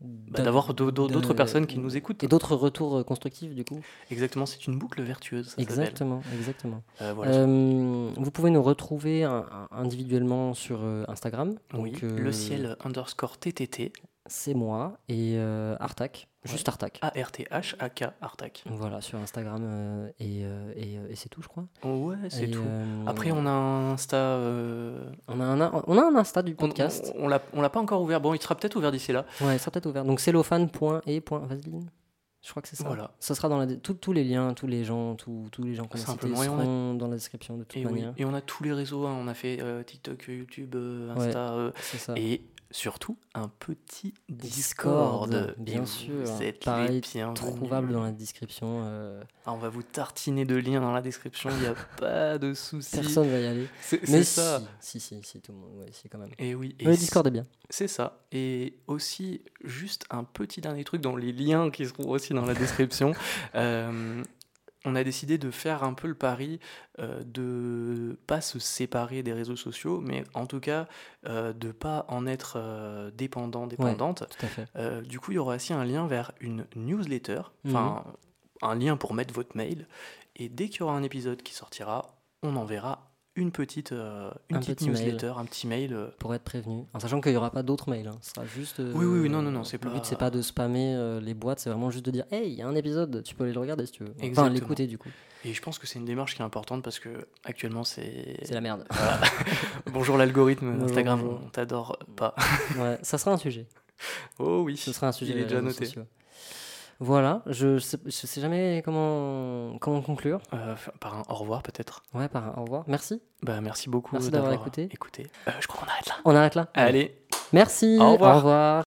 bah, D'a- d'avoir d'au- d'au- d'autres personnes qui nous écoutent. Et d'autres retours euh, constructifs, du coup. Exactement, c'est une boucle vertueuse. Ça. Exactement, exactement. Euh, voilà. Euh, vous pouvez nous retrouver individuellement sur euh, Instagram. oui, euh, le ciel underscore TTT, C'est moi et euh, Artac. Juste Artac. A-R-T-H-A-K, Artac. Voilà, sur Instagram euh, et, euh, et, euh, et c'est tout, je crois. Ouais, c'est tout. Après, on a un Insta. on a un, on a un Insta du podcast. On, on l'a on l'a pas encore ouvert. Bon, il sera peut-être ouvert d'ici là. Ouais, ça sera peut-être ouvert. Donc cellophane.et.vaseline. Je crois que c'est ça. Voilà. Ça sera dans la, tous- tous les liens, tous les gens, tous, tous les gens qu'on a on a- seront dans la description de toute Et, oui. manière. et on a tous les réseaux. hein. On a fait euh, TikTok, YouTube, euh, Ouais. Insta. euh, C'est ça. Et surtout, un petit Discord, Discord. bien sûr. Êtes Pareil. Trouvable dans la description. euh, Ah, on va vous tartiner de liens dans la description. Il n'y a (laughs) pas de souci. personne va y aller. C'est Mais c'est ça. si, si, si, tout le monde. Ouais, si, quand même. Et oui. et le Discord est bien. C'est ça. Et aussi, juste un petit dernier truc dans les liens qui seront aussi dans la description. (laughs) Euh, on a décidé de faire un peu le pari euh, de pas se séparer des réseaux sociaux, mais en tout cas euh, de pas en être euh, dépendant, dépendante. Tout à fait. Euh, du coup, il y aura aussi un lien vers une newsletter, Mhm. enfin un lien pour mettre votre mail. Et dès qu'il y aura un épisode qui sortira, on enverra une petite, euh, une Un petite petit mail. newsletter, un petit mail. euh, Pour être prévenu. En sachant qu'il n'y aura pas d'autres mails. hein. Ce sera juste. euh, Oui, oui, oui, non, non, non, c'est Le pas- but, c'est pas de spammer euh, les boîtes, c'est vraiment juste de dire Hey, il y a un épisode, tu peux aller le regarder si tu veux. Enfin, l'écouter du coup. Et je pense que c'est une démarche qui est importante parce que actuellement c'est. C'est la merde. (laughs) Bonjour l'algorithme Instagram, bonjour. on t'adore pas. ouais, ça sera un sujet. (laughs) Oh oui, Ce sera un sujet. il est déjà noté. sociaux. Voilà, je sais, je sais jamais comment, comment conclure. Euh, par un au revoir peut-être. Ouais, par un au revoir. Merci. Bah merci beaucoup Merci d'avoir d'avoir écouté. écouté. Euh, je crois qu'on arrête là. On arrête là Allez. Merci. Au revoir. Au revoir.